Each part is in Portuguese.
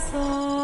E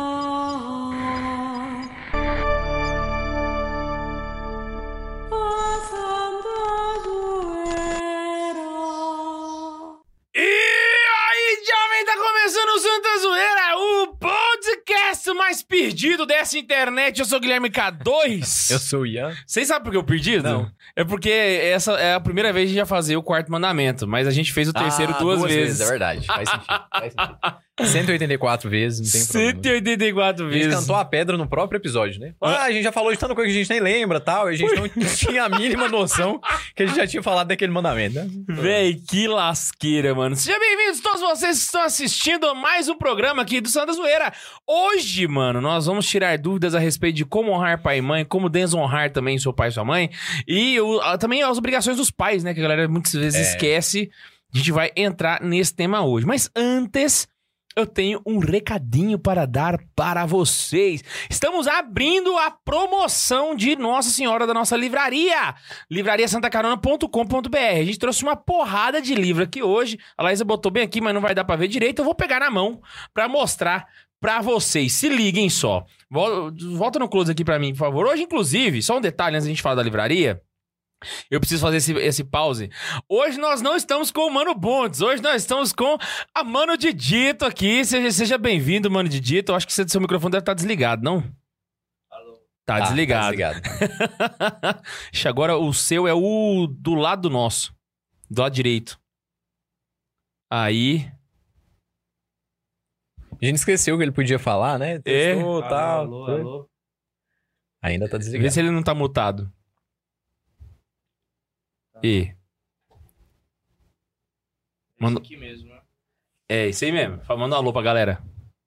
perdido dessa internet. Eu sou o Guilherme K2. Eu sou o Ian. Vocês sabem por que eu perdido? Não. É porque essa é a primeira vez que a gente ia fazer o quarto mandamento, mas a gente fez o terceiro Ah, duas, vezes. É verdade. Faz sentido. Faz sentido. 184 vezes, não tem problema. 184 A gente vezes. cantou a pedra no próprio episódio, né? Ah, a gente já falou de tanta coisa que a gente nem lembra tal. E a gente não tinha a mínima noção que a gente já tinha falado daquele mandamento, né? Véi, que lasqueira, mano. Sejam bem-vindos todos vocês que estão assistindo a mais um programa aqui do Santa Zoeira. Hoje, mano, nós vamos tirar dúvidas a respeito de como honrar pai e mãe, como desonrar também seu pai e sua mãe. E o- também as obrigações dos pais, né? Que a galera muitas vezes É. esquece. A gente vai entrar nesse tema hoje. Mas antes, eu tenho um recadinho para dar para vocês. Estamos abrindo a promoção de Nossa Senhora da nossa livraria. livrariasantacarona.com.br. A gente trouxe uma porrada de livro aqui hoje. A Laísa botou bem aqui, mas não vai dar para ver direito. Eu vou pegar na mão para mostrar para vocês. Se liguem só. Vol- Volta no close aqui para mim, por favor. Hoje, inclusive, só um detalhe antes da gente falar da livraria. Eu preciso fazer esse, esse pause. Hoje nós não estamos com o Mano Bontes. Hoje nós estamos com a Mano Didito aqui. Seja, seja bem-vindo, Mano Didito. Eu acho que seu seu microfone deve estar desligado, não? Tá Ah, desligado. Tá desligado. Agora o seu é o do lado do nosso. Do lado direito. Aí. A gente esqueceu que ele podia falar, né? É. Testou, tal. Alô, alô. Ainda tá Vê desligado. se ele não tá mutado. E. Manda- Esse aqui mesmo, né? É, isso aí mesmo. Manda um alô pra galera.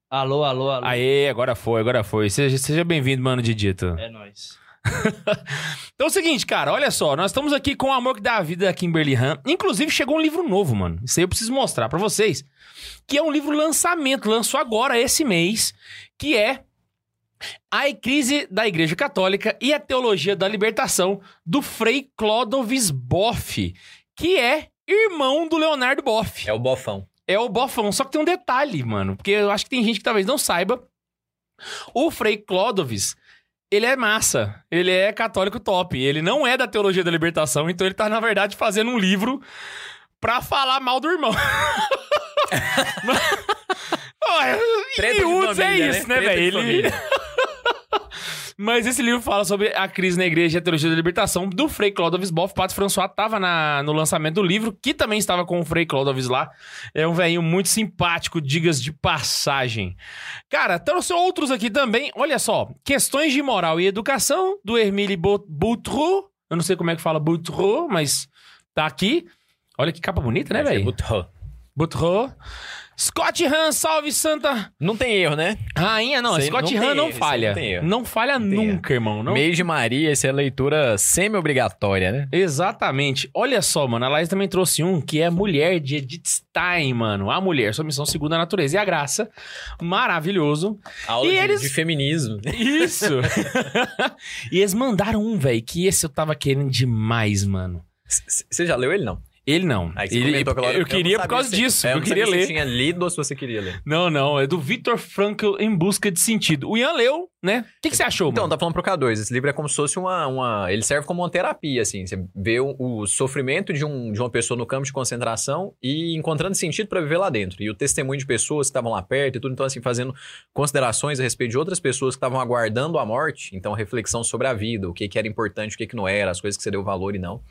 Alô, alô, alô. Aê, agora foi, agora foi. Seja, seja bem-vindo, Mano Didito. É nóis. Então é o seguinte, cara, olha só, nós estamos aqui com o Amor que dá a vida da Kimberly Han. Inclusive, chegou um livro novo, mano. Isso aí eu preciso mostrar pra vocês. Que é um livro lançamento, lançou agora, esse mês, que é A Crise da Igreja Católica e a Teologia da Libertação, do Frei Clódovis Boff, que é irmão do Leonardo Boff. É o bofão. É o bofão, só que tem um detalhe, mano, porque eu acho que tem gente que talvez não saiba. O Frei Clódovis, ele é massa, ele é católico top, ele não é da teologia da libertação, então ele tá, na verdade, fazendo um livro pra falar mal do irmão. Olha, Treta miúdos é família, isso, né? né, velho? Ele... Mas esse livro fala sobre a crise na igreja e a teologia da libertação do Frei Clódovis Boff. Pato François estava no lançamento do livro, que também estava com o Frei Clódovis lá. É um velhinho muito simpático, digas de passagem. Cara, trouxe outros aqui também. Olha só, Questões de Moral e Educação, do Hermile Bo- Boutreau. Eu não sei como é que fala Boutreau, mas tá aqui. Olha que capa bonita, né, é velho? botão. Boutreau. Scott Han, salve Santa Não tem erro, né? Rainha, não. Aí Scott não Han não erro, falha. não erro. Não falha tem nunca, irmão. Não Mês de Maria, essa é a leitura semi-obrigatória, né? Exatamente. Olha só, mano. A Laís também trouxe um que é Mulher de Edith Stein, mano. A mulher, sua missão segundo a natureza e a graça. Maravilhoso. Aula E de, eles- de feminismo. Isso. e eles mandaram um, velho, que esse eu tava querendo demais, mano. Você já leu ele, não? Ele não. Aí você Ele- hora eu não queria por causa se- disso. É, eu não queria ler. tinha lido ou se você queria ler. Não, não. É do Viktor Frankl em busca de sentido. O Ian leu, né? O que, que você achou, Então, mano? tá falando pro K2. Esse livro é como se fosse uma. uma ele serve como uma terapia, assim. Você vê o, o sofrimento de, um, de uma pessoa no campo de concentração e encontrando sentido pra viver lá dentro. E o testemunho de pessoas que estavam lá perto e tudo. Então, assim, fazendo considerações a respeito de outras pessoas que estavam aguardando a morte. Então, reflexão sobre a vida, o que, que era importante, o que, que não era, as coisas que você deu valor e não.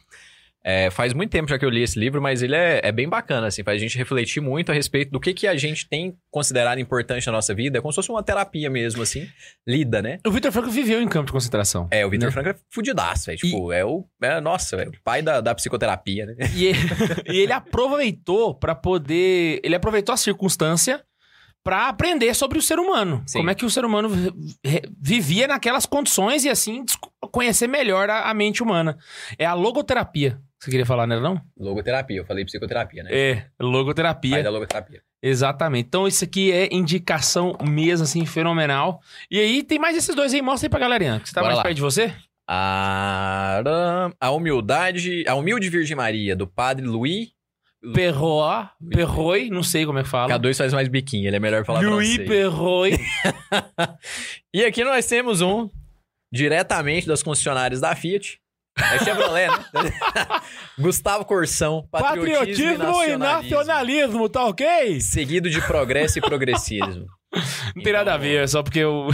É, faz muito tempo já que eu li esse livro, mas ele é, é bem bacana, assim, faz a gente refletir muito a respeito do que, que a gente tem considerado importante na nossa vida. É como se fosse uma terapia mesmo, assim, lida, né? O Viktor Frankl viveu em campo de concentração. É, o Vitor Né? Franco é fudidaço, velho. Tipo, é o. É, nossa, velho. O pai da, da psicoterapia, né? E ele, e ele aproveitou pra poder. Ele aproveitou a circunstância pra aprender sobre o ser humano. Sim. Como é que o ser humano vi- vi- vivia naquelas condições e assim conhecer melhor a, a mente humana. É a logoterapia. Você queria falar, né, não? Logoterapia, eu falei psicoterapia, né? É, logoterapia. da logoterapia. Exatamente. Então, isso aqui é indicação mesmo, assim, fenomenal. E aí, tem mais esses dois aí. Mostra aí pra galerinha. Que você tá Bora mais lá. perto de você? A, a humildade. A humilde Virgem Maria, do padre Luiz Perroy, Perroy, não sei como é que fala. K2 faz mais biquinho, ele é melhor falar Louis francês. Perroy. E aqui nós temos um diretamente das concessionárias da Fiat. É Chevrolet, né? Gustavo Corsão, patriotismo, Patriotismo e e nacionalismo. nacionalismo, tá ok? Seguido de progresso e progressismo. Não tem nada a ver, é só porque eu.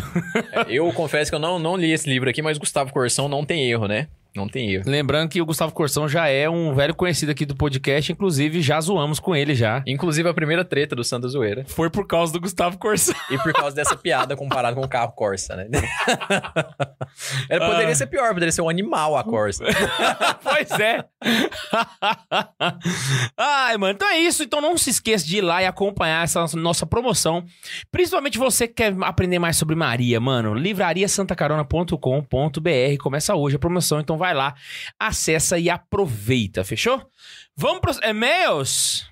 Eu confesso que eu não, não li esse livro aqui, mas Gustavo Corsão não tem erro, né? Não tem erro. Lembrando que o Gustavo Corsão já é um velho conhecido aqui do podcast, inclusive já zoamos com ele já. Inclusive a primeira treta do Santa Zoeira. Foi por causa do Gustavo Corsão. E por causa dessa piada comparado com o carro Corsa, né? Ela poderia Ah. ser pior, poderia ser um animal a Corsa. pois é. Ai, mano, então é isso. Então não se esqueça de ir lá e acompanhar essa nossa promoção. Principalmente você que quer aprender mais sobre Maria, mano. livrariasantacarona.com.br. Começa hoje a promoção, então vai lá, acessa e aproveita, fechou? Vamos pros e-mails?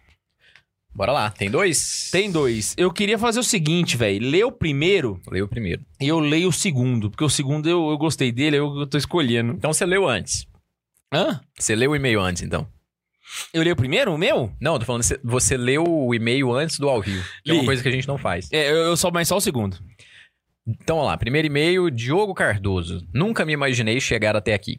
Bora lá, tem dois? Tem dois. Eu queria fazer o seguinte, velho. Lê o primeiro Leio o primeiro. e eu leio o segundo. Porque o segundo eu, eu gostei dele, eu, eu tô escolhendo. Então você leu antes. Hã? Você leu o e-mail antes, então. Eu leio o primeiro, o meu? Não, eu tô falando, você- você leu o e-mail antes do ao vivo. Que é uma coisa que a gente não faz. É, eu, eu só, mas só o segundo. Então, vamos lá. Primeiro e-mail, Diogo Cardoso. Nunca me imaginei chegar até aqui.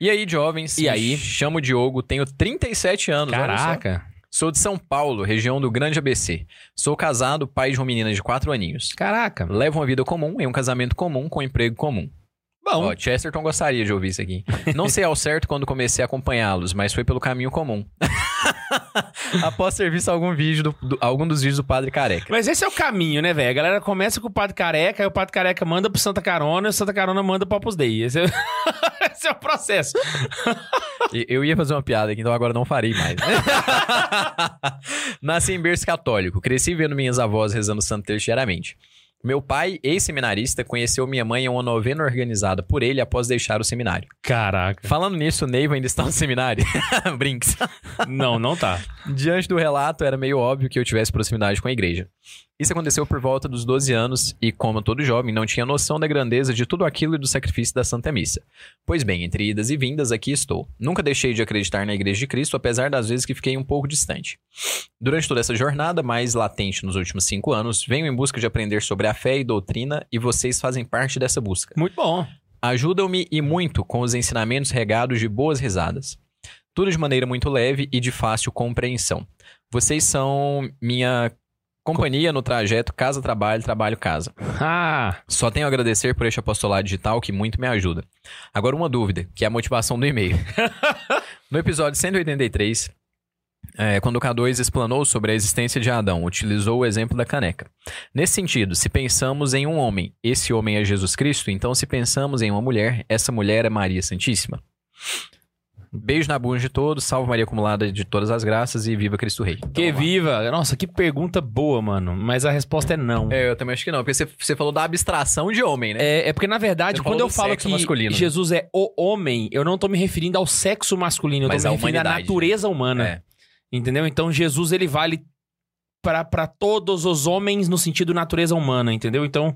E aí, jovens? E aí? Chamo Diogo, tenho 37 anos. Caraca. Sou de São Paulo, região do Grande ABC. Sou casado, pai de uma menina de 4 aninhos. Caraca. Levo uma vida comum em um casamento comum com um emprego comum. Bom, Ó, Chesterton gostaria de ouvir isso aqui. Não sei ao certo quando comecei a acompanhá-los, mas foi pelo caminho comum. Após ter visto algum vídeo do, do- algum dos vídeos do Padre Careca. mas esse é o caminho, né, velho? A galera começa com o Padre Careca, aí o Padre Careca manda pro Santa Carona e o Santa Carona manda pro Opus Dei. Esse é, esse é o processo. Eu ia fazer uma piada aqui, então agora não farei mais. Nasci em berço católico, cresci vendo minhas avós rezando Santo Terço diariamente. Meu pai, ex-seminarista, conheceu minha mãe em uma novena organizada por ele após deixar o seminário. Caraca. Falando nisso, o Neiva ainda está no seminário. Brinks. Não, não tá. Diante do relato, era meio óbvio que eu tivesse proximidade com a igreja. Isso aconteceu por volta dos 12 anos e, como todo jovem, não tinha noção da grandeza de tudo aquilo e do sacrifício da Santa Missa. Pois bem, entre idas e vindas, aqui estou. Nunca deixei de acreditar na Igreja de Cristo, apesar das vezes que fiquei um pouco distante. Durante toda essa jornada, mais latente nos últimos cinco anos, venho em busca de aprender sobre a fé e doutrina e vocês fazem parte dessa busca. Muito bom. Ajudam-me e muito com os ensinamentos regados de boas risadas. Tudo de maneira muito leve e de fácil compreensão. Vocês são minha companhia no trajeto casa-trabalho, trabalho-casa. Ah, Só tenho a agradecer por este apostolado digital que muito me ajuda. Agora uma dúvida, que é a motivação do e-mail. no episódio 183, é, quando o K2 explanou sobre a existência de Adão, utilizou o exemplo da caneca. Nesse sentido, se pensamos em um homem, esse homem é Jesus Cristo, então se pensamos em uma mulher, essa mulher é Maria Santíssima. Beijo na bunda de todos, salve Maria acumulada de todas as graças e viva Cristo Rei. Então, que viva. Nossa, que pergunta boa, mano. Mas a resposta é não. É, eu também acho que não, porque você, você falou da abstração de homem, né? É, é porque, na verdade, Você quando eu falo que masculino, né? Jesus é o homem, eu não tô me referindo ao sexo masculino, eu Mas tô me referindo à humanidade, natureza humana. É. Entendeu? Então, Jesus, ele vale pra todos os homens no sentido natureza humana, entendeu? Então,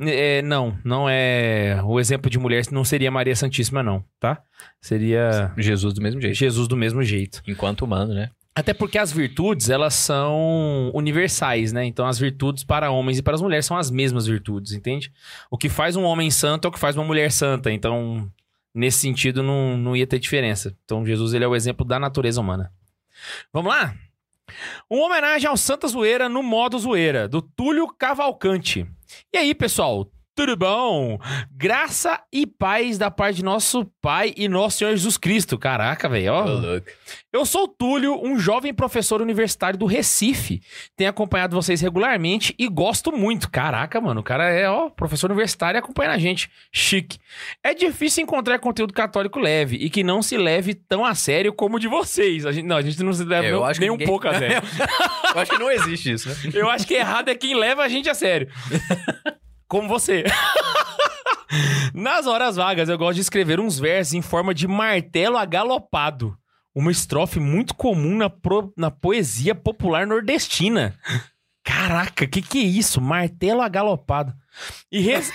é, não, não é... O exemplo de mulher não seria Maria Santíssima, não, tá? Seria Jesus do mesmo jeito. Jesus do mesmo jeito. Enquanto humano, né? Até porque as virtudes, elas são universais, né? Então, as virtudes para homens e para as mulheres são as mesmas virtudes, entende? O que faz um homem santo é o que faz uma mulher santa. Então, nesse sentido, não, não ia ter diferença. Então, Jesus, ele é o exemplo da natureza humana. Vamos lá? Uma homenagem ao Santa Zoeira no modo zoeira, do Túlio Cavalcante. E aí, pessoal? Tudo bom? Graça e paz da parte de nosso Pai e nosso Senhor Jesus Cristo. Caraca, velho. Eu sou o Túlio, um jovem professor universitário do Recife. Tenho acompanhado vocês regularmente e gosto muito. Caraca, mano, o cara é, ó, professor universitário e acompanha a gente. Chique. É difícil encontrar conteúdo católico leve e que não se leve tão a sério como o de vocês. A gente, não, a gente não se leva É, eu nem- nem um ninguém- pouco a sério. Eu acho que não existe isso, né? Eu acho que errado é quem leva a gente a sério. Como você. Nas horas vagas, eu gosto de escrever uns versos em forma de martelo agalopado. Uma estrofe muito comum na, pro- na poesia popular nordestina. Caraca, que que é isso? Martelo agalopado. E, res-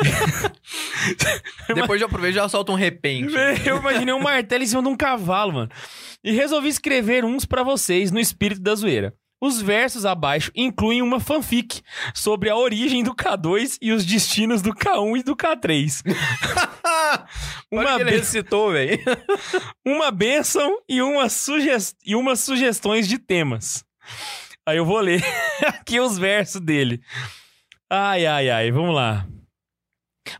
Depois de aproveito já solta um repente. Eu imaginei um martelo em cima de um cavalo, mano. E resolvi escrever uns pra vocês no espírito da zoeira. Os versos abaixo incluem uma fanfic sobre a origem do K2 e os destinos do K1 e do K3. Uma que ele recitou, velho. uma benção e, uma e umas sugestões de temas. Aí eu vou ler aqui os versos dele. Ai, ai, ai, vamos lá.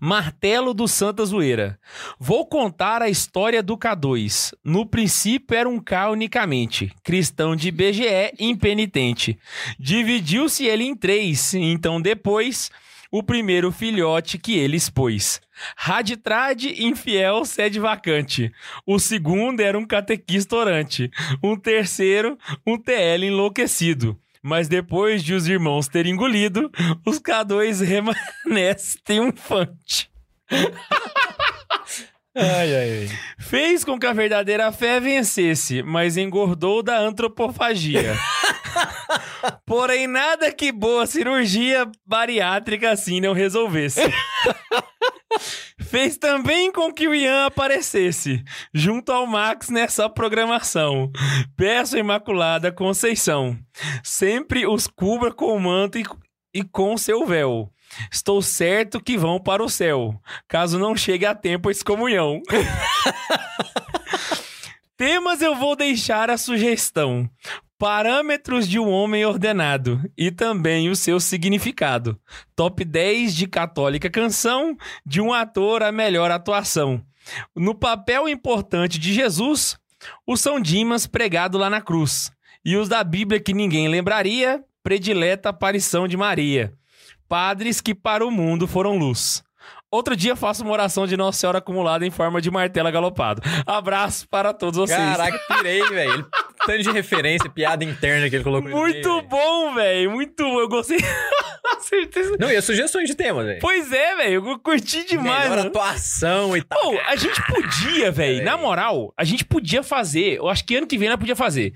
Martelo do Santa Zoeira. Vou contar a história do K2. No princípio era um K unicamente. Cristão de BGE, impenitente. Dividiu-se ele em três. Então depois, o primeiro filhote que ele expôs. Raditrade, infiel, sede vacante. O segundo era um catequista orante. Um terceiro, um TL enlouquecido. Mas depois de os irmãos terem engolido, os K2 remanescem triunfante. Ai, ai, ai. Fez com que a verdadeira fé vencesse, mas engordou da antropofagia. Porém, nada que boa cirurgia bariátrica assim não resolvesse. Fez também com que o Ian aparecesse, junto ao Max nessa programação. Peço a Imaculada Conceição, sempre os cubra com o manto e, e com seu véu. Estou certo que vão para o céu, caso não chegue a tempo a excomunhão. Temas eu vou deixar a sugestão. Parâmetros de um homem ordenado e também o seu significado. Top 10 de católica canção, de um ator a melhor atuação. No papel importante de Jesus, o São Dimas pregado lá na cruz. E os da Bíblia que ninguém lembraria, predileta aparição de Maria. Padres que para o mundo foram luz. Outro dia faço uma oração de Nossa Senhora acumulada em forma de martelo galopado. Abraço para todos vocês. Caraca, pirei, velho. Tanto de referência, piada interna que ele colocou. Muito meio, bom, velho. Muito bom. Eu gostei. Certeza. Não, e as sugestões de tema, velho. Pois é, velho. Eu curti demais. Melhor mano. atuação e tal. Pô, a gente podia, velho. Na moral, a gente podia fazer. Eu acho que ano que vem nós podia fazer.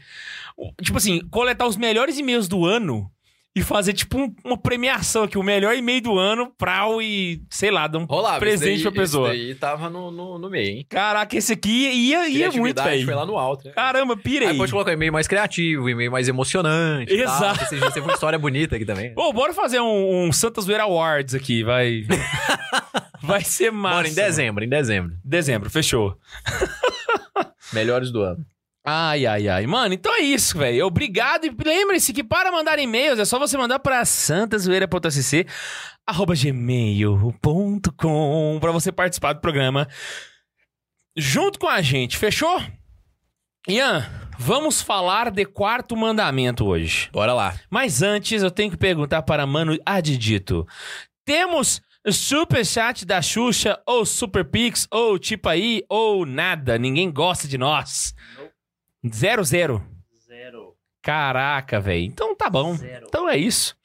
Tipo assim, coletar os melhores e-mails do ano e fazer, tipo, um- uma premiação aqui. O melhor e-mail do ano, prau e, sei lá, dar um Rolava. presente esse pra daí, pessoa. Esse daí tava no, no, no meio, hein? Caraca, esse aqui ia, ia muito, Criatividade foi velho. lá no alto. Né? Caramba, pirei. Aí pode colocar um e-mail mais criativo, um e-mail mais emocionante. e tal, Exato. Esse dia teve uma história bonita aqui também. Ô, bora fazer um, um Santa Zoeira Awards aqui, vai. vai ser massa. Mano, em dezembro, em dezembro. Dezembro, fechou. Melhores do ano. Ai, ai, ai. Mano, então é isso, velho. Obrigado. E lembre-se que para mandar e-mails é só você mandar pra santazoeira.sc arroba gmail.com pra você participar do programa junto com a gente, fechou? Ian, vamos falar de quarto mandamento hoje. Bora lá. Mas antes, eu tenho que perguntar para Mano Adidito. Temos Super Chat da Xuxa, ou Super Pix, ou tipo aí, ou nada. Ninguém gosta de nós. Zero, zero. Zero. Caraca, velho. Então tá bom. Zero. Então é isso.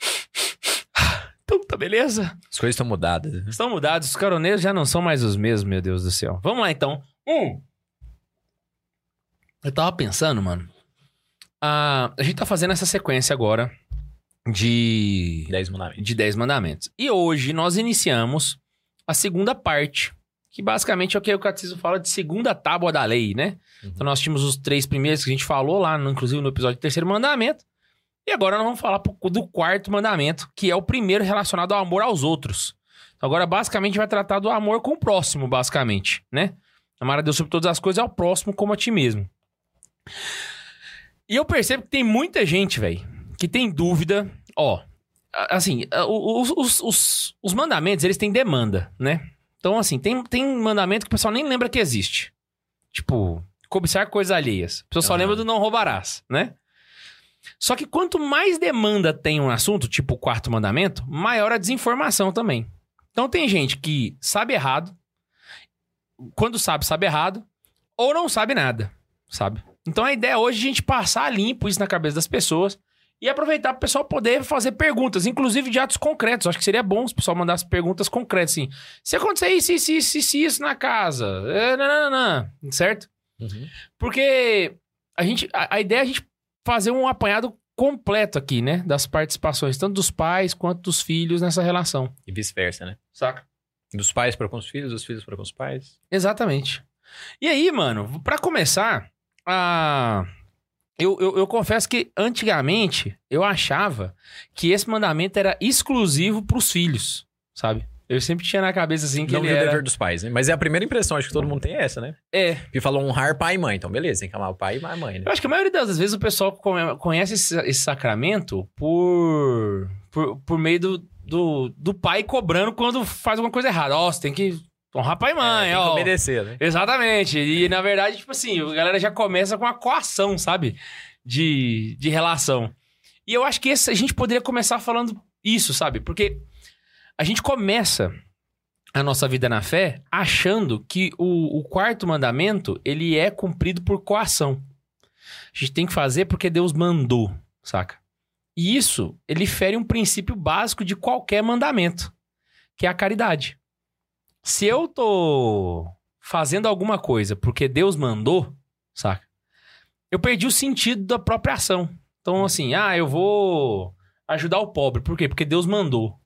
Então tá beleza. As coisas estão mudadas. Estão mudados. Os caroneiros já não são mais os mesmos, meu Deus do céu. Vamos lá, então. Um. Eu tava pensando, mano. Ah, a gente tá fazendo essa sequência agora de, 10 mandamentos. de 10 mandamentos. E hoje nós iniciamos a segunda parte, que basicamente é o que o catecismo fala de segunda tábua da lei, né? Uhum. Então nós tínhamos os três primeiros que a gente falou lá, no- inclusive no episódio do terceiro mandamento. E agora nós vamos falar do quarto mandamento, que é o primeiro relacionado ao amor aos outros. Então, agora, basicamente, vai tratar do amor com o próximo, basicamente, né? Amar a Deus sobre todas as coisas é ao próximo como a ti mesmo. E eu percebo que tem muita gente, velho, que tem dúvida. Ó, assim, o- os, os, os, os mandamentos, eles têm demanda, né? Então, assim, tem, tem mandamento que o pessoal nem lembra que existe. Tipo, cobiçar coisas alheias. A pessoa só Aham. lembra do não roubarás, né? Só que quanto mais demanda tem um assunto, tipo o quarto mandamento, maior a desinformação também. Então tem gente que sabe errado, quando sabe, sabe errado, ou não sabe nada, sabe? Então a ideia hoje é a gente passar limpo isso na cabeça das pessoas e aproveitar para o pessoal poder fazer perguntas, inclusive de atos concretos. Acho que seria bom se o pessoal mandasse perguntas concretas, assim. Se acontecer isso, isso, isso, isso, isso na casa, é, não, não, não, certo? Uhum. Porque a gente, a, a ideia é a gente fazer um apanhado completo aqui, né? Das participações, tanto dos pais quanto dos filhos nessa relação. E vice-versa, né? Saca? Dos pais para com os filhos, dos filhos para com os pais. Exatamente. E aí, mano, pra começar, a... eu, eu, eu confesso que antigamente eu achava que esse mandamento era exclusivo pros filhos, sabe? Eu sempre tinha na cabeça assim que não ele o era... dever dos pais, né? Mas é a primeira impressão, acho que todo mundo tem essa, né? É, Porque falou honrar pai e mãe, então beleza, tem que amar o pai e a mãe, né? Eu acho que a maioria das vezes o pessoal conhece esse, esse sacramento por, por, por meio do, do, do pai cobrando quando faz alguma coisa errada. Ó, você tem que honrar pai e mãe, é, tem que ó. obedecer, né? Exatamente. E na verdade, tipo assim, a galera já começa com uma coação, sabe? De, de relação. E eu acho que esse, a gente poderia começar falando isso, sabe? Porque a gente começa a nossa vida na fé achando que o, o quarto mandamento ele é cumprido por coação. A gente tem que fazer porque Deus mandou, saca? E isso, ele fere um princípio básico de qualquer mandamento, que é a caridade. Se eu tô fazendo alguma coisa porque Deus mandou, saca? Eu perdi o sentido da própria ação. Então, assim, ah, eu vou ajudar o pobre. Por quê? Porque Deus mandou.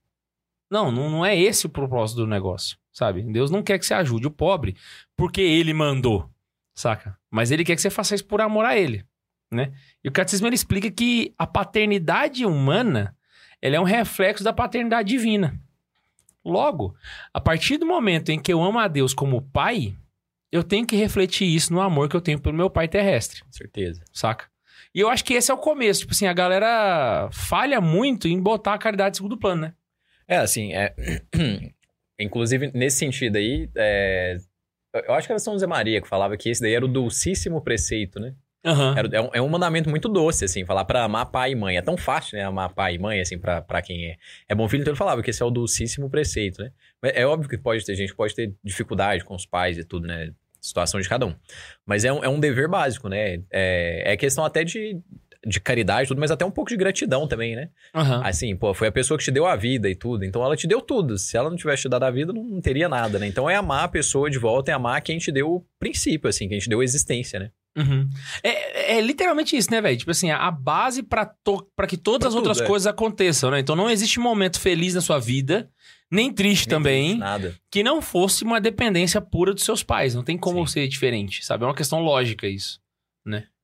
Não, não, não é esse o propósito do negócio, sabe? Deus não quer que você ajude o pobre porque ele mandou, saca? Mas ele quer que você faça isso por amor a ele, né? E o catecismo ele explica que a paternidade humana, ela é um reflexo da paternidade divina. Logo, a partir do momento em que eu amo a Deus como pai, eu tenho que refletir isso no amor que eu tenho pelo meu pai terrestre, Com certeza. saca? E eu acho que esse é o começo. Tipo assim, a galera falha muito em botar a caridade em segundo plano, né? É, assim, é... inclusive nesse sentido aí, é... eu acho que era São José Maria que falava que esse daí era o dulcíssimo preceito, né? Era- é, um, é um mandamento muito doce, assim, falar pra amar pai e mãe. É tão fácil, né? Amar pai e mãe, assim, pra, pra quem é, é bom filho. Então ele falava que esse é o dulcíssimo preceito, né? Mas é óbvio que pode ter gente que pode ter dificuldade com os pais e tudo, né? Situação de cada um. Mas é um, é um dever básico, né? É, é questão até de, de caridade e tudo, mas até um pouco de gratidão também, né? Aham. Assim, pô, foi a pessoa que te deu a vida e tudo. Então ela te deu tudo. Se ela não tivesse te dado a vida, não, não teria nada, né? Então é amar a pessoa de volta, é amar quem te deu o princípio, assim, quem te deu a existência, né? Uhum. É, é literalmente isso, né, velho? Tipo assim, a base pra, to- pra que todas Pra as tudo, outras é. coisas aconteçam, né? Então não existe momento feliz na sua vida, nem triste Nem também, Nada. que não fosse uma dependência pura dos seus pais. Não tem como Sim. ser diferente, sabe? É uma questão lógica isso.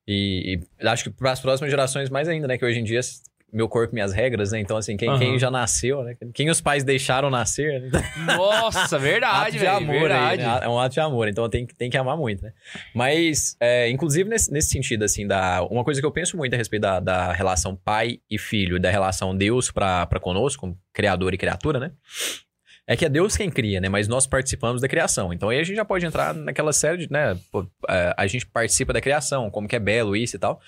E, e acho que para as próximas gerações mais ainda, né? Que hoje em dia, meu corpo, minhas regras, né? Então, assim, quem, Aham. quem já nasceu, né? Quem os pais deixaram nascer, né? Nossa, ato verdade, de velho. amor aí, verdade. né? É um ato de amor, então tem, que- tem que amar muito, né? Mas, é, inclusive nesse, nesse sentido, assim, da, uma coisa que eu penso muito a respeito da, da relação pai e filho, da relação Deus para conosco, como criador e criatura, né? É que é Deus quem cria, né? Mas nós participamos da criação. Então aí a gente já pode entrar naquela série de, né? é, a gente participa da criação, como que é belo isso e tal.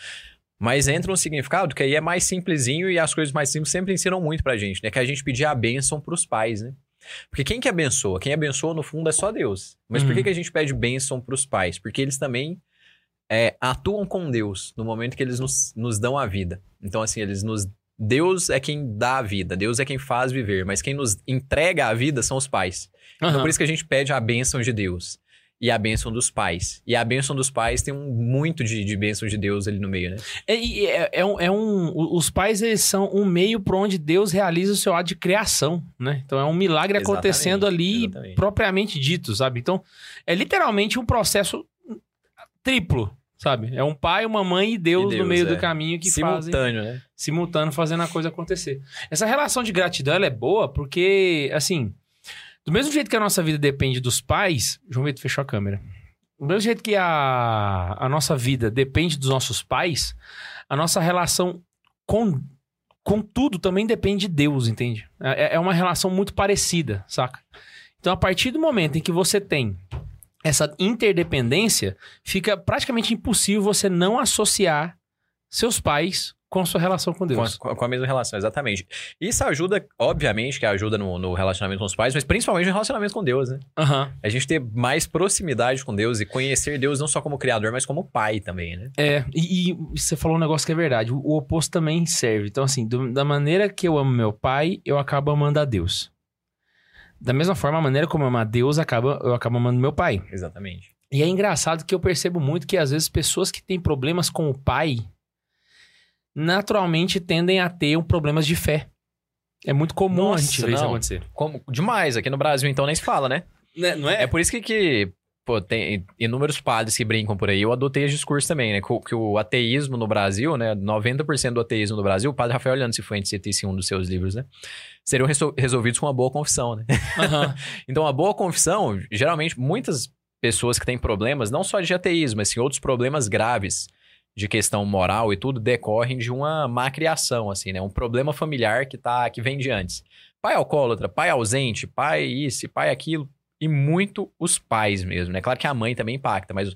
Mas entra um significado que aí é mais simplesinho e as coisas mais simples sempre ensinam muito pra gente, né? Que é a gente pedir a bênção pros pais, né? Porque quem que abençoa? Quem abençoa, no fundo, é só Deus. Mas por Uhum. que, que a gente pede bênção pros pais? Porque eles também é, atuam com Deus no momento que eles nos, nos dão a vida. Então, assim, eles nos. Deus é quem dá a vida, Deus é quem faz viver, mas quem nos entrega a vida são os pais. Então, Aham. por isso que a gente pede a bênção de Deus e a bênção dos pais. E a bênção dos pais tem um muito de, de bênção de Deus ali no meio, né? É, é, é um, é um- Os pais, eles são um meio por onde Deus realiza o seu ato de criação, né? Então é um milagre Exatamente, acontecendo ali, exatamente. propriamente dito, sabe? Então é literalmente um processo triplo, sabe? É um pai, uma mãe e Deus, E Deus, no meio do é. caminho que fazem Simultâneo, né? simultâneo fazendo a coisa acontecer. Essa relação de gratidão ela é boa porque, assim, do mesmo jeito que a nossa vida depende dos pais. João Vitor fechou a câmera. Do mesmo jeito que a, a nossa vida depende dos nossos pais, a nossa relação com, com tudo também depende de Deus, entende? É, é uma relação muito parecida, saca? Então, a partir do momento em que você tem essa interdependência, fica praticamente impossível você não associar seus pais com a sua relação com Deus. com a- com a mesma relação, exatamente. Isso ajuda, obviamente, que ajuda no, no relacionamento com os pais, mas principalmente no relacionamento com Deus, né? Aham. A gente ter mais proximidade com Deus e conhecer Deus não só como criador, mas como pai também, né? É, e, e você falou um negócio que é verdade. O, o oposto também serve. Então, assim, do- da maneira que eu amo meu pai, eu acabo amando a Deus. Da mesma forma, a maneira como eu amo a Deus, acaba, eu acabo amando meu pai. Exatamente. E é engraçado que eu percebo muito que, às vezes, pessoas que têm problemas com o pai naturalmente tendem a ter um problemas de fé. É muito comum a gente Nossa, ver isso não. acontecer. Como, demais. Aqui no Brasil, então, nem se fala, né? Não É por isso que, que pô, tem inúmeros padres que brincam por aí. Eu adotei esse discurso também, né? Que, o- que o ateísmo no Brasil, né? 90% do ateísmo no Brasil, o padre Rafael Leandro Cifuentes cita isso em um dos seus livros, né? Seriam resol- resolvidos com uma boa confissão, né? Aham. Então, a boa confissão, geralmente, muitas pessoas que têm problemas, não só de ateísmo, mas sim outros problemas graves de questão moral e tudo, decorrem de uma má criação, assim, né? Um problema familiar que, tá, que vem de antes. Pai alcoólatra, pai ausente, pai isso, pai aquilo. E muito os pais mesmo, né? Claro que a mãe também impacta, mas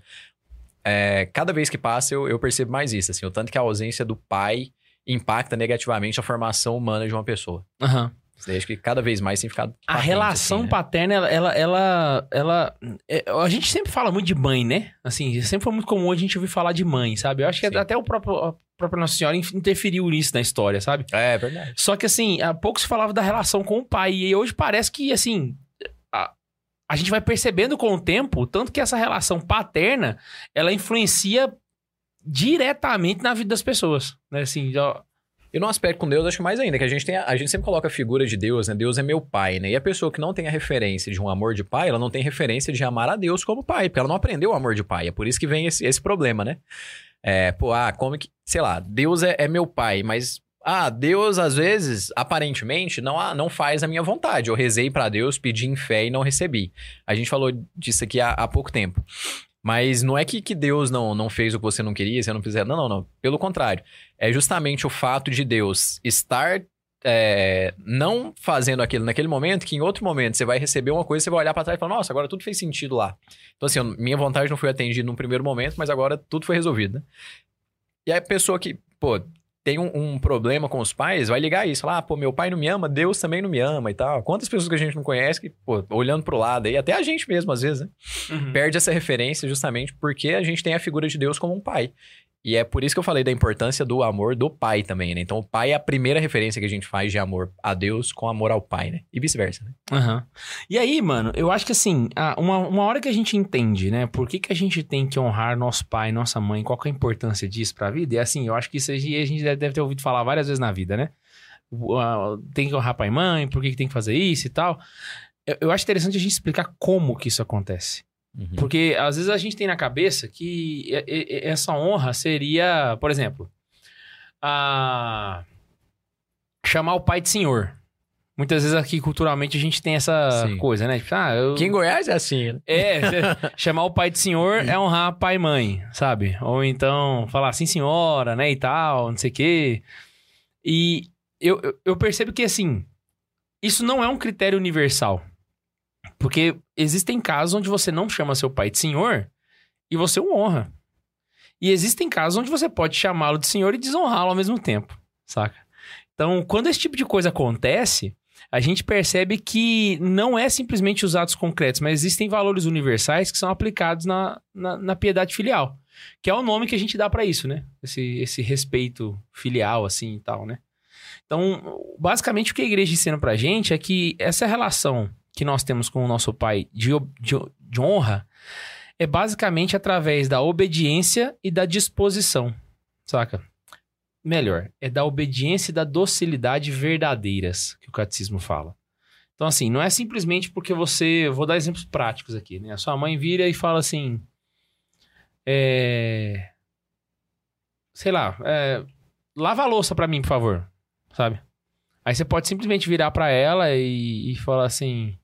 é, cada vez que passa eu, eu percebo mais isso, assim. O tanto que a ausência do pai impacta negativamente a formação humana de uma pessoa. Aham. Isso daí acho que cada vez mais tem ficado A patente, relação assim, né? paterna, ela, ela, ela, é, A gente sempre fala muito de mãe, né? Assim, sempre foi muito comum a gente ouvir falar de mãe, sabe? Eu acho que Sim. até o próprio, a própria Nossa Senhora interferiu nisso na história, sabe? É, verdade. Só que, assim, há pouco se falava da relação com o pai. E hoje parece que, assim, a, a gente vai percebendo com o tempo, tanto que essa relação paterna, ela influencia diretamente na vida das pessoas. Né? Assim, ó, E no aspecto com Deus, acho mais ainda, que a gente tem a, a gente sempre coloca a figura de Deus, né? Deus é meu pai, né? E a pessoa que não tem a referência de um amor de pai, ela não tem referência de amar a Deus como pai, porque ela não aprendeu o amor de pai. É por isso que vem esse, esse problema, né? É, pô, ah, como que, sei lá, Deus é, é meu pai, mas ah, Deus às vezes, aparentemente, não, ah, não faz a minha vontade. Eu rezei pra Deus, pedi em fé e não recebi. A gente falou disso aqui há, há pouco tempo. Mas não é que, que Deus não, não fez o que você não queria, você não fizer. Não, não, não. Pelo contrário. É justamente o fato de Deus estar é, não fazendo aquilo naquele momento, que em outro momento você vai receber uma coisa, você vai olhar pra trás e falar, nossa, agora tudo fez sentido lá. Então, assim, minha vontade não foi atendida num primeiro momento, mas agora tudo foi resolvido, né? E aí a pessoa que, pô, tem um, um problema com os pais, vai ligar isso, lá, ah, pô, meu pai não me ama, Deus também não me ama e tal. Quantas pessoas que a gente não conhece que, pô, olhando pro lado aí, até a gente mesmo às vezes, né? perde essa referência justamente porque a gente tem a figura de Deus como um pai. E é por isso que eu falei da importância do amor do pai também, né? Então o pai é a primeira referência que a gente faz de amor a Deus com amor ao pai, né? E vice-versa, né? Aham. E aí, mano, eu acho que assim, uma, uma hora que a gente entende, né, por que, que a gente tem que honrar nosso pai, nossa mãe, qual que é a importância disso pra vida, e assim, eu acho que isso a gente deve ter ouvido falar várias vezes na vida, né? Tem que honrar pai e mãe, por que, que tem que fazer isso e tal. Eu, eu acho interessante a gente explicar como que isso acontece. Porque às vezes a gente tem na cabeça que essa honra seria, por exemplo, a chamar o pai de senhor. Muitas vezes aqui culturalmente a gente tem essa Sim. coisa, né? Tipo, ah, eu... Aqui em Goiás é assim, né? É, chamar o pai de senhor é honrar pai e mãe, sabe? Ou então falar sim senhora, né, e tal, não sei o quê. E eu, eu- eu percebo que, assim, isso não é um critério universal. Porque existem casos onde você não chama seu pai de senhor e você o honra. E existem casos onde você pode chamá-lo de senhor e desonrá-lo ao mesmo tempo, saca? Então, quando esse tipo de coisa acontece, a gente percebe que não é simplesmente os atos concretos, mas existem valores universais que são aplicados na, na, na piedade filial, que é o nome que a gente dá pra isso, né? Esse, esse respeito filial, assim e tal, né? Então, basicamente, o que a igreja ensina pra gente é que essa relação que nós temos com o nosso pai de, de, de honra é basicamente através da obediência e da disposição, saca? Melhor, é da obediência e da docilidade verdadeiras que o catecismo fala. Então, assim, não é simplesmente porque você. Vou dar exemplos práticos aqui, né? A sua mãe vira e fala assim. É. Sei lá, é, lava a louça pra mim, por favor. Sabe? Aí você pode simplesmente virar pra ela e, e falar assim.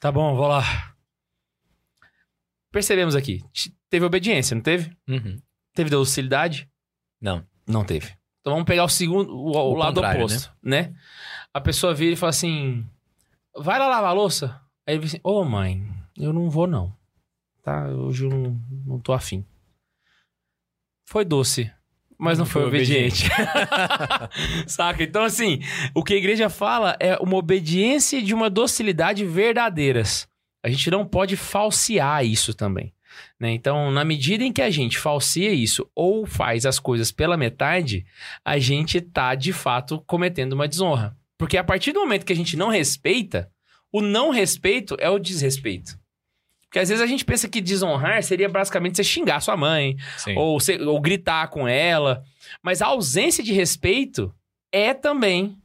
Tá bom, vou lá. Percebemos aqui. te- Teve obediência, não teve? Uhum. Teve docilidade? Não. Não teve. Então vamos pegar o segundo, o, o O lado oposto, né? A pessoa vira e fala assim: vai lá lavar a louça. Aí ele assim: Ô mãe, eu não vou não. Tá? Hoje eu não, não tô afim. Foi doce, mas não, Não foi foi obediente. Saca? Então, assim, o que a igreja fala é uma obediência e de uma docilidade verdadeiras. A gente não pode falsear isso também. né? Então, na medida em que a gente falsia isso ou faz as coisas pela metade, a gente tá de fato cometendo uma desonra. Porque a partir do momento que a gente não respeita, o não respeito é o desrespeito. Porque às vezes a gente pensa que desonrar seria basicamente você xingar sua mãe, Sim. ou, você- ou gritar com ela. Mas a ausência de respeito é também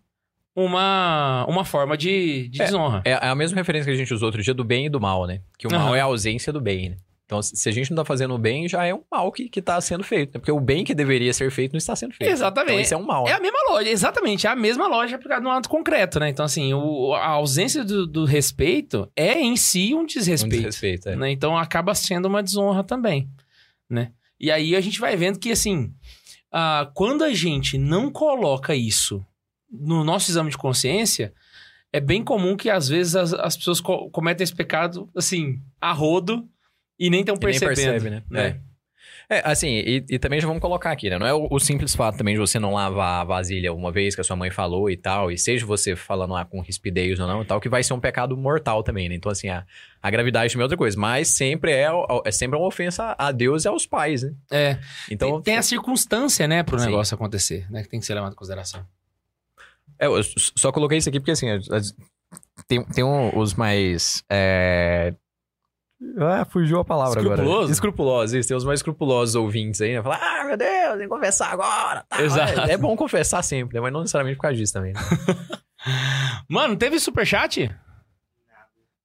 uma, uma forma de, de É, desonra. É a mesma referência que a gente usou outro dia do bem e do mal, né? Que o mal Aham. é a ausência do bem, né? Então, se a gente não tá fazendo o bem, já é um mal que, que tá sendo feito, né? Porque o bem que deveria ser feito não está sendo feito. Exatamente. Então, isso é um mal. É a mesma loja, exatamente, é a mesma loja aplicada no ato concreto, né? Então, assim, o- a ausência do, do respeito é em si um um desrespeito. desrespeito, é. né? Então acaba sendo uma desonra também, né? E aí a gente vai vendo que, assim, ah, quando a gente não coloca isso no nosso exame de consciência, é bem comum que às vezes as, as pessoas co- cometem esse pecado, assim, a rodo e nem estão E nem percebendo. percebe, né? É, assim, e, e também já vamos colocar aqui, né? Não é o, o simples fato também de você não lavar a vasilha uma vez que a sua mãe falou e tal, e seja você falando lá com rispidez ou não e tal, que vai ser um pecado mortal também, né? Então, assim, a, a gravidade também é outra coisa, mas sempre é, é sempre uma ofensa a Deus e aos pais, né? É. Então, tem, tem a circunstância, né, pro Sim. negócio acontecer, né? Que tem que ser levado em consideração. É, eu só coloquei isso aqui porque, assim, as- as- tem, tem um- os mais. É... Ah, fugiu a palavra Escrupuloso? agora. Escrupulosos, isso. Tem os mais escrupulosos ouvintes aí, né? Falar, ah, meu Deus, tem que confessar agora. tal. Exato. É, é bom confessar sempre, né? Mas não necessariamente por causa disso também. né? Mano, teve superchat?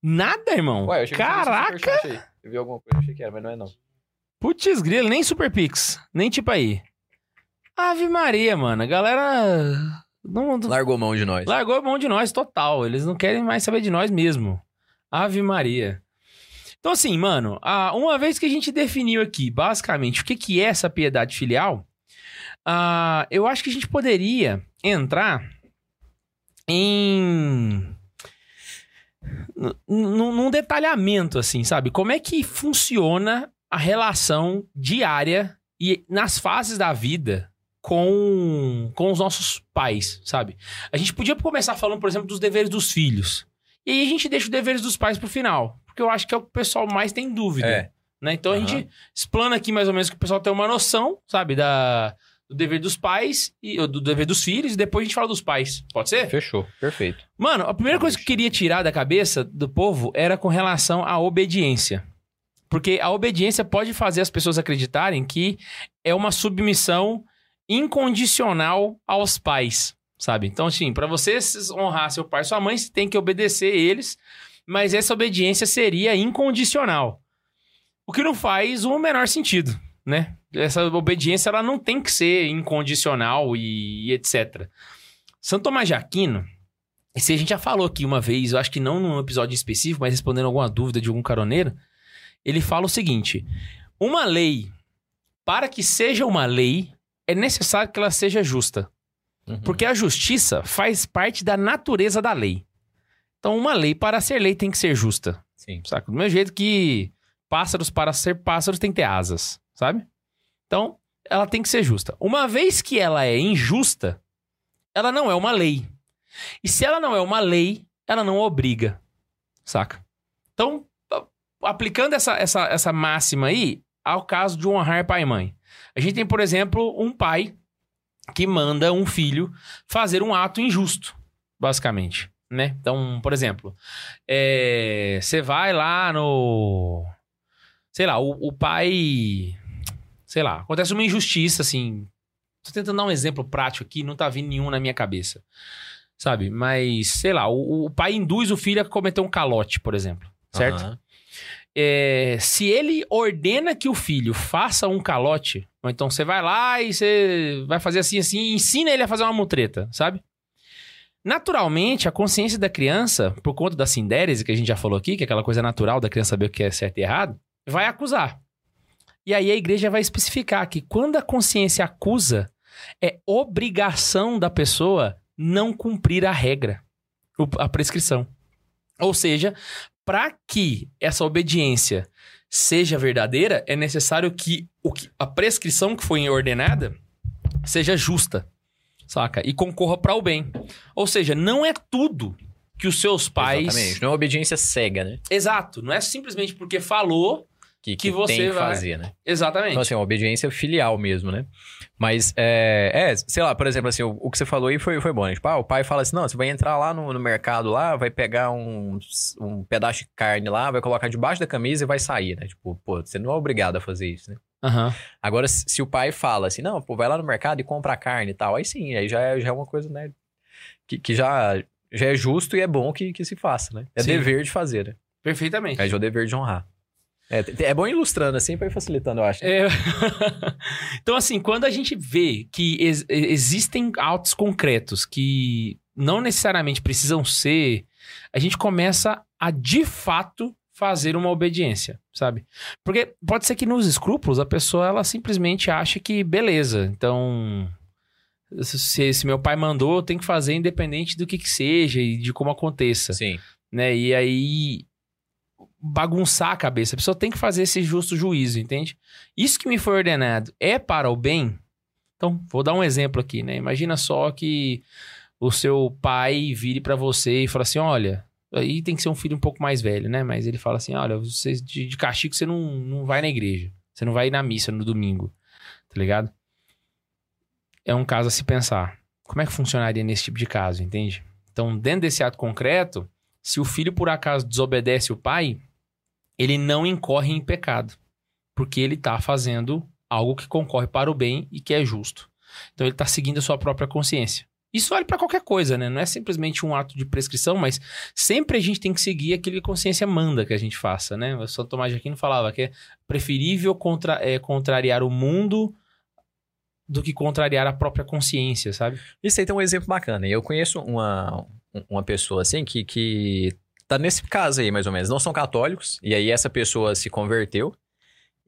Nada, irmão. Ué, eu achei que tinha Caraca! aí. Eu vi alguma coisa, achei que era, mas não é não. Putz, grilo, nem Super Pix, nem tipo aí. Ave Maria, mano. A galera não, não- Largou mão de nós. largou a mão de nós total. Eles não querem mais saber de nós mesmo. Ave Maria. Então, assim, mano, uma vez que a gente definiu aqui, basicamente, o que, que é essa piedade filial, eu acho que a gente poderia entrar em. num detalhamento, assim, sabe? Como é que funciona a relação diária e nas fases da vida com, com os nossos pais, sabe? A gente podia começar falando, por exemplo, dos deveres dos filhos. E aí a gente deixa os deveres dos pais pro final. Porque eu acho que é o que o pessoal mais tem dúvida. É. Né? Então a Aham. gente explana aqui mais ou menos que o pessoal tem uma noção, sabe? Da, do dever dos pais e do dever dos filhos, e depois a gente fala dos pais. Pode ser? Fechou, perfeito. Mano, a primeira coisa que eu queria tirar da cabeça do povo era com relação à obediência. Porque a obediência pode fazer as pessoas acreditarem que é uma submissão incondicional aos pais, sabe? Então, assim, para você honrar seu pai e sua mãe, você tem que obedecer eles, mas essa obediência seria incondicional. O que não faz o menor sentido, né? Essa obediência ela não tem que ser incondicional e, e etc. Santo Tomás de Aquino, esse a gente já falou aqui uma vez, eu acho que não num episódio específico, mas respondendo alguma dúvida de algum caroneiro, ele fala o seguinte: uma lei, para que seja uma lei, é necessário que ela seja justa. Uhum. Porque a justiça faz parte da natureza da lei. Então, uma lei, para ser lei, tem que ser justa. Sim. Saca? Do mesmo jeito que pássaros, para ser pássaros, tem que ter asas, sabe? Então, ela tem que ser justa. Uma vez que ela é injusta, ela não é uma lei. E se ela não é uma lei, ela não obriga, saca? Então, aplicando essa, essa, essa máxima aí ao caso de honrar pai e mãe. A gente tem, por exemplo, um pai que manda um filho fazer um ato injusto, basicamente, né? Então, por exemplo, é, você vai lá no... Sei lá, o, o pai... Sei lá, acontece uma injustiça, assim... Tô tentando dar um exemplo prático aqui, não tá vindo nenhum na minha cabeça. Sabe? Mas, sei lá, o, o pai induz o filho a cometer um calote, por exemplo. Certo? Aham. É, se ele ordena que o filho faça um calote, ou então você vai lá e você vai fazer assim, assim, e ensina ele a fazer uma mutreta, sabe? Naturalmente, a consciência da criança, por conta da sindérese que a gente já falou aqui, que é aquela coisa natural da criança saber o que é certo e errado, vai acusar. E aí a igreja vai especificar que quando a consciência acusa, é obrigação da pessoa não cumprir a regra, a prescrição. Ou seja, para que essa obediência seja verdadeira, é necessário que, o que a prescrição que foi ordenada seja justa, saca? E concorra para o bem. Ou seja, não é tudo que os seus pais. Exatamente. Não é obediência cega, né? Exato. Não é simplesmente porque falou. Que, Que você tem que vai- fazer, né? Exatamente. Então, assim, é uma obediência filial mesmo, né? Mas, é, é, sei lá, por exemplo, assim, o, o que você falou aí foi, foi bom, né? Tipo, ah, o pai fala assim, não, você vai entrar lá no, no mercado lá, vai pegar um, um pedaço de carne lá, vai colocar debaixo da camisa e vai sair, né? Tipo, pô, você não é obrigado a fazer isso, né? Aham. Agora, se o pai fala assim, não, pô, vai lá no mercado e compra a carne e tal, aí sim, aí já é, já é uma coisa, né? que, que já, já é justo e é bom que, que se faça, né? É Sim. dever de fazer, né? Perfeitamente. É já o dever de honrar. É, é bom ilustrando assim pra ir facilitando, eu acho. É. então, assim, quando a gente vê que ex- existem autos concretos que não necessariamente precisam ser, a gente começa a, de fato, fazer uma obediência, sabe? Porque pode ser que nos escrúpulos a pessoa, ela simplesmente acha que, beleza, então... Se, se meu pai mandou, eu tenho que fazer independente do que, que seja e de como aconteça Sim. né? E aí bagunçar a cabeça. A pessoa tem que fazer esse justo juízo, entende? Isso que me foi ordenado é para o bem. Então, vou dar um exemplo aqui, né? Imagina só que o seu pai vire para você e fala assim: olha, aí tem que ser um filho um pouco mais velho, né? Mas ele fala assim: olha, você, de, de castigo você não, não vai na igreja. Você não vai ir na missa no domingo, tá ligado? É um caso a se pensar. Como é que funcionaria nesse tipo de caso, entende? Então, dentro desse ato concreto, se o filho por acaso desobedece o pai, ele não incorre em pecado, porque ele está fazendo algo que concorre para o bem e que é justo. Então ele está seguindo a sua própria consciência. Isso vale para qualquer coisa, né? Não é simplesmente um ato de prescrição, mas sempre a gente tem que seguir aquilo que a consciência manda que a gente faça, né? O Santo Tomás de Aquino falava que é preferível contra, é, contrariar o mundo do que contrariar a própria consciência, sabe? Isso aí tem um exemplo bacana. Eu conheço uma, uma pessoa assim que, que tá nesse caso aí, mais ou menos. Não são católicos, e aí essa pessoa se converteu.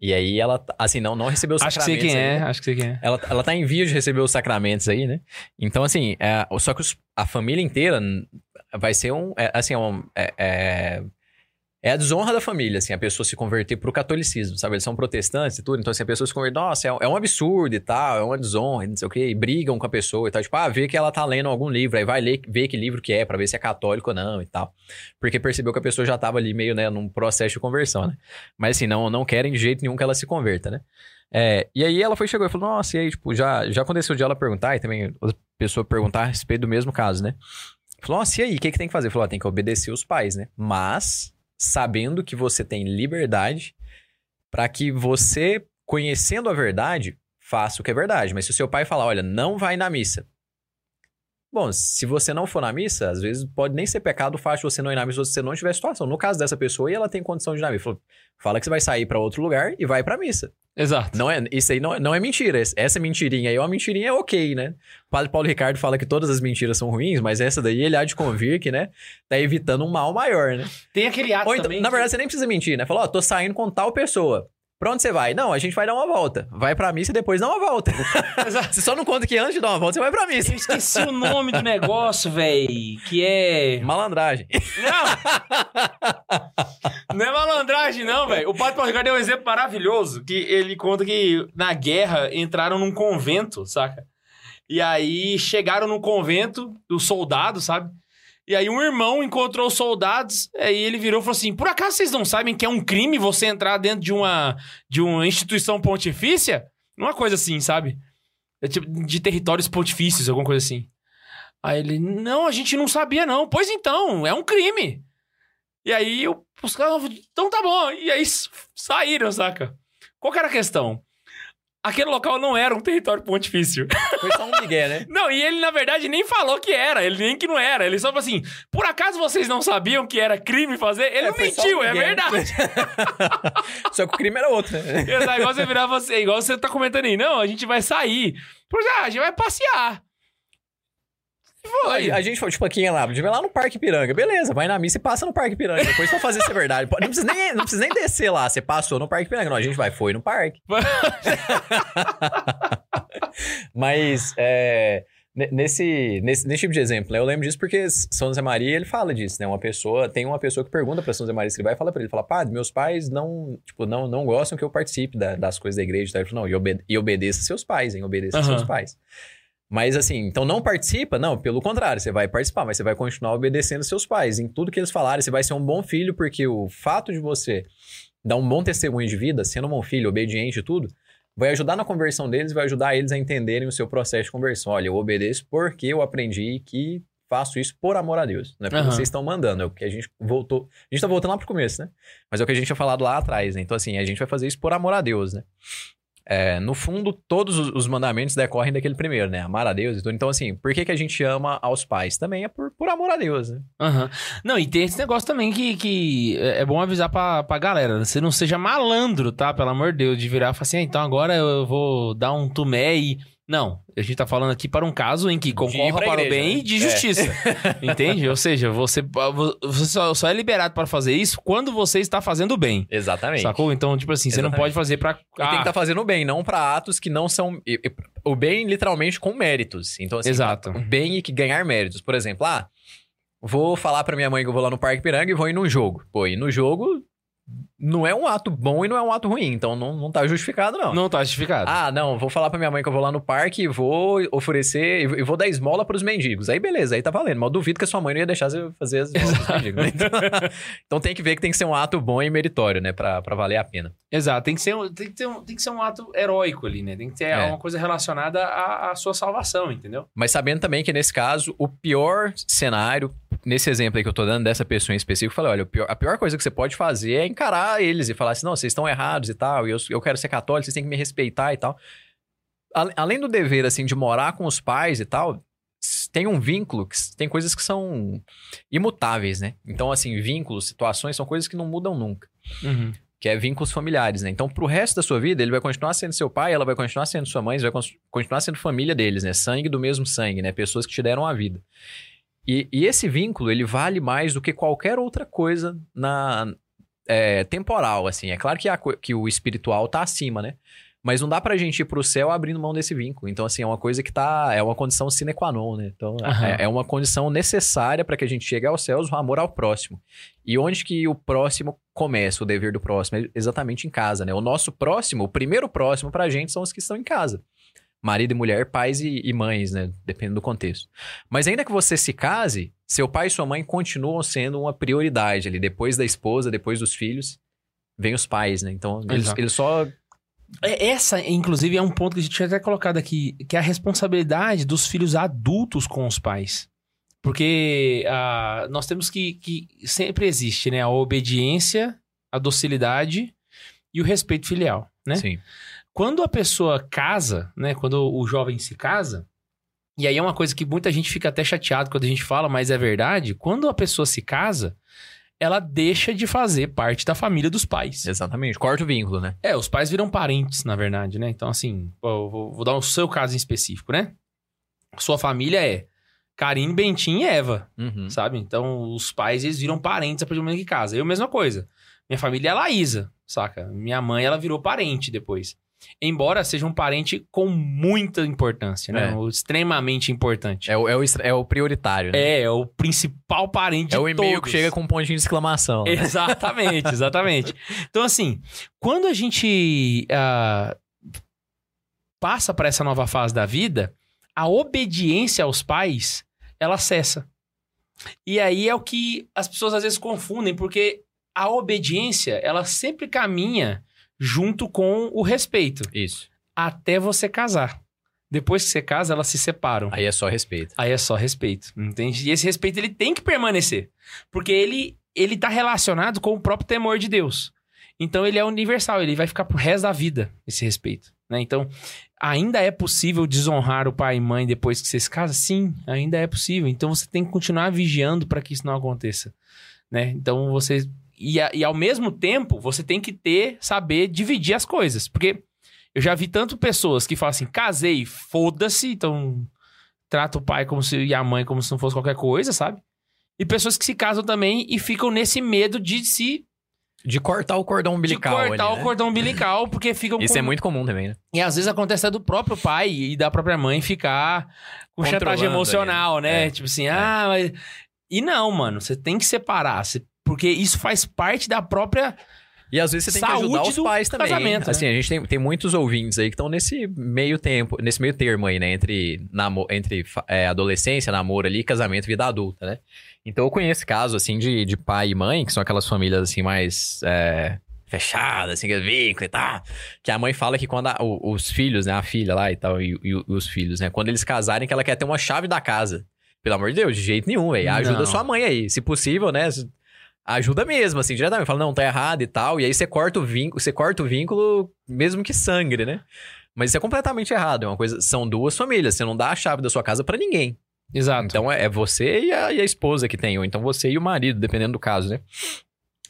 E aí ela, assim, não, não recebeu os Acho que sei sacramentos. quem é, ainda. acho que sei quem é. Ela, ela tá em vias de receber os sacramentos aí, né? Então, assim, é, só que os- a família inteira vai ser um. é, assim, é, um- é, é, a desonra da família, assim, a pessoa se converter pro catolicismo, sabe? Eles são protestantes e tudo, então, assim, a pessoa se converte, nossa, é, um- é absurdo e tal, é uma desonra, não sei o quê, e brigam com a pessoa e tal. Tipo, ah, vê que ela tá lendo algum livro, aí vai ler, ver que livro que é, pra ver se é católico ou não e tal. Porque percebeu que a pessoa já tava ali meio, né, num processo de conversão, né? Mas, assim, não, não querem de jeito nenhum que ela se converta, né? É, e aí ela foi, chegou e falou, nossa, e aí, tipo, já, já aconteceu de ela perguntar, e também outra pessoa perguntar a respeito do mesmo caso, né? Falou, nossa, e aí, o que, que tem que fazer? Falou, ó, tem que obedecer os pais, né? Mas, sabendo que você tem liberdade para que você, conhecendo a verdade, faça o que é verdade. Mas se o seu pai falar, olha, não vai na missa. Bom, se você não for na missa, às vezes pode nem ser pecado o fato de você não ir na missa se você não tiver situação. No caso dessa pessoa, e ela tem condição de ir na missa. Fala que você vai sair para outro lugar e vai pra missa. Exato. Não é, isso aí não, é- não é mentira. Essa mentirinha aí é uma mentirinha ok, né? O padre Paulo Ricardo fala que todas as mentiras são ruins, mas essa daí ele há de convir que, né? Tá evitando um mal maior, né? Tem aquele ato então, também. na que- verdade, você nem precisa mentir, né? Falou, ó, tô saindo com tal pessoa. Pra onde você vai? Não, a gente vai dar uma volta. Vai pra missa e depois dá uma volta. Exato. você só não conta que antes de dar uma volta, você vai pra missa. Eu esqueci o nome do negócio, véi. Que é. Malandragem. Não! Não é malandragem, não, velho. O Padre Ricardo é um exemplo maravilhoso. Que ele conta que na guerra entraram num convento, saca? E aí chegaram no convento dos soldados, sabe? E aí um irmão encontrou os soldados, aí ele virou e falou assim: Por acaso vocês não sabem que é um crime você entrar dentro de uma, de uma instituição pontifícia? Uma coisa assim, sabe? É tipo de territórios pontifícios, alguma coisa assim. Aí ele, não, a gente não sabia, não. Pois então, é um crime. E aí eu- os caras, então tá bom. E aí saíram, saca? Qual que era a questão? Aquele local não era um território pontifício. Foi só um migué, né? Não, e ele, na verdade, nem falou que era. Ele nem que não era. Ele só falou assim: por acaso vocês não sabiam que era crime fazer? Ele só mentiu, um é migué, verdade. só que o crime era outro, né? Exato, igual você virar você, igual você tá comentando aí. Não, a gente vai sair. Pois é, a gente vai passear. Foi. A, a gente foi, tipo, aqui lá, a gente vai lá no Parque Piranga. Beleza, vai na missa e passa no Parque Piranga. Depois pra fazer ser verdade. Não precisa, nem, não precisa nem descer lá, você passou no Parque Piranga. Não, a gente vai, foi no parque. Mas, é, ne- nesse, nesse, nesse tipo de exemplo, né, eu lembro disso porque São José Maria, ele fala disso, né? Uma pessoa, tem uma pessoa que pergunta pra São José Maria se ele vai e fala pra ele, fala, padre, meus pais não, tipo, não, não gostam que eu participe da- das coisas da igreja. e tal." Ele falou, não, e, obede e obedeça seus pais, hein? Obedeça Aham. seus pais. Mas assim, então não participa? Não, pelo contrário, você vai participar, mas você vai continuar obedecendo seus pais. Em tudo que eles falarem, você vai ser um bom filho, porque o fato de você dar um bom testemunho de vida, sendo um bom filho, obediente e tudo, vai ajudar na conversão deles, vai ajudar eles a entenderem o seu processo de conversão. Olha, eu obedeço porque eu aprendi que faço isso por amor a Deus. Não é porque Aham. vocês estão mandando, é o que a gente voltou. A gente tá voltando lá pro começo, né? Mas é o que a gente tinha falado lá atrás, né? Então, assim, a gente vai fazer isso por amor a Deus, né? É, no fundo, todos os- os mandamentos decorrem daquele primeiro, né? Amar a Deus e tudo. Então, assim, por que, que a gente ama aos pais? Também é por, por amor a Deus, né? Aham. Não, e tem esse negócio também que, que é é bom avisar pra, pra galera. né? Você não seja malandro, tá? Pelo amor de Deus, de virar e falar assim, ah, então agora eu vou dar um tumé e. Não, a gente tá falando aqui para um caso em que concorra para o igreja, bem né? e de É. justiça. Entende? Ou seja, você, você só, só é liberado para fazer isso quando você está fazendo o bem. Exatamente. Sacou? Então, tipo assim, você não Exatamente. pode fazer pra. E tem que Ah, estar fazendo o bem, não pra atos que não são. O bem, literalmente, com méritos. Então, assim, Exato. o bem e que ganhar méritos. Por exemplo, ah, vou falar pra minha mãe que eu vou lá no Parque Piranga e vou ir num jogo. Pô, ir no jogo não é um ato bom e não é um ato ruim. Então, não, não tá justificado, não. não tá justificado. Ah, não, vou falar pra minha mãe que eu vou lá no parque e vou oferecer, e vou dar esmola pros mendigos. Aí beleza, aí tá valendo. Mas eu duvido que a sua mãe não ia deixar você fazer as esmolas pros mendigos. né? Então, então tem que ver que tem que ser um ato bom e meritório, né? Pra, pra valer a pena. Exato, tem que, ser, um- tem, que ter um, tem que ser um ato heróico ali, né? Tem que ter É. uma coisa relacionada à, à sua salvação, entendeu? Mas sabendo também que nesse caso, o pior cenário, nesse exemplo aí que eu tô dando dessa pessoa em específico, eu falei: olha, pior- a pior coisa que você pode fazer é encarar eles e falar assim: não, vocês estão errados e tal, e eu, eu quero ser católico, vocês têm que me respeitar e tal. Além do dever, assim, de morar com os pais e tal, tem um vínculo, que tem coisas que são imutáveis, né? Então, assim, vínculos, situações são coisas que não mudam nunca. Uhum. Que é vínculos familiares, né? Então, pro resto da sua vida, ele vai continuar sendo seu pai, ela vai continuar sendo sua mãe, vai continuar sendo família deles, né? Sangue do mesmo sangue, né? Pessoas que te deram a vida. E, e esse vínculo, ele vale mais do que qualquer outra coisa na é, temporal, assim. É claro que, a que o espiritual tá acima, né? Mas não dá pra gente ir pro céu abrindo mão desse vínculo. Então, assim, é uma coisa que tá... É uma condição sine qua non, né? Então, Aham. é, é uma condição necessária para que a gente chegue aos céus, o amor ao próximo. E onde que o próximo começa, o dever do próximo? É exatamente em casa, né? O nosso próximo, o primeiro próximo pra gente são os que estão em casa. Marido e mulher, pais e, e mães, né? Dependendo do contexto. Mas ainda que você se case, seu pai e sua mãe continuam sendo uma prioridade ali. Depois da esposa, depois dos filhos, vem os pais, né? Então, eles, eles só... É, Essa, inclusive, é um ponto que a gente tinha até colocado aqui, que é a responsabilidade dos filhos adultos com os pais. Porque ah, nós temos que, que sempre existe, né? A obediência, a docilidade e o respeito filial, né? Sim. Quando a pessoa casa, né? Quando o jovem se casa, e aí é uma coisa que muita gente fica até chateado quando a gente fala, mas é verdade. Quando a pessoa se casa, ela deixa de fazer parte da família dos pais. Exatamente. Corta o vínculo, né? É, os pais viram parentes, na verdade, né? Então, assim, vou, vou dar o seu caso em específico, né? Sua família é Karine, Bentinho e Eva, Uhum. sabe? Então, os pais, eles viram parentes a partir do momento que casa. Eu, mesma coisa. Minha família é a Laísa, saca? Minha mãe, ela virou parente depois. Embora seja um parente com muita importância, né? É. O Extremamente importante. É o, é o, é o prioritário, né? É, é o principal parente É o e-mail todos. que chega com um pontinho de exclamação. né? Exatamente, exatamente. Então, assim, quando a gente ah, passa para essa nova fase da vida, a obediência aos pais, ela cessa. E aí é o que as pessoas às vezes confundem, porque a obediência, ela sempre caminha junto com o respeito, Isso. até você casar. Depois que você casa, elas se separam. Aí é só respeito. Aí é só respeito, entende? E esse respeito ele tem que permanecer, porque ele ele tá relacionado com o próprio temor de Deus. Então ele é universal, ele vai ficar pro resto da vida esse respeito, né? Então, ainda é possível desonrar o pai e mãe depois que você se casa? Sim, ainda é possível. Então você tem que continuar vigiando para que isso não aconteça, né? Então você e, a- e ao mesmo tempo, você tem que ter saber dividir as coisas, porque eu já vi tanto pessoas que falam assim: "Casei, foda-se", então trata o pai como se e a mãe como se não fosse qualquer coisa, sabe? E pessoas que se casam também e ficam nesse medo de se De cortar o cordão de umbilical. cortar ali, o né? cordão umbilical, porque ficam Isso com... é muito comum também, né? E às vezes acontece até do próprio pai e da própria mãe ficar com chantagem emocional, ali, né? né? É. Tipo assim, ah, mas... E não, mano, você tem que separar, você- porque isso faz parte da própria... E às vezes você tem que Saúde ajudar os pais também. casamento, né? Assim, a gente tem, tem muitos ouvintes aí que estão nesse meio tempo, nesse meio termo aí, né? Entre, namo entre é, adolescência, namoro ali, casamento, vida adulta, né? Então eu conheço casos, assim, de, de pai e mãe, que são aquelas famílias, assim, mais é, fechadas, assim, que vínculo e tal. Que a mãe fala que quando a- os filhos, né? A filha lá e tal, e, e os filhos, né? Quando eles casarem, que ela quer ter uma chave da casa. Pelo amor de Deus, de jeito nenhum, velho. Ajuda sua mãe aí. Se possível, né? Ajuda mesmo, assim, diretamente. Fala, não, tá errado e tal. E aí você corta o vínculo, você corta o vínculo mesmo que sangre, né? Mas isso é completamente errado. É uma coisa. São duas famílias. Você não dá a chave da sua casa pra ninguém. Exato. Então é, é você e a, e a esposa que tem, ou então você e o marido, dependendo do caso, né?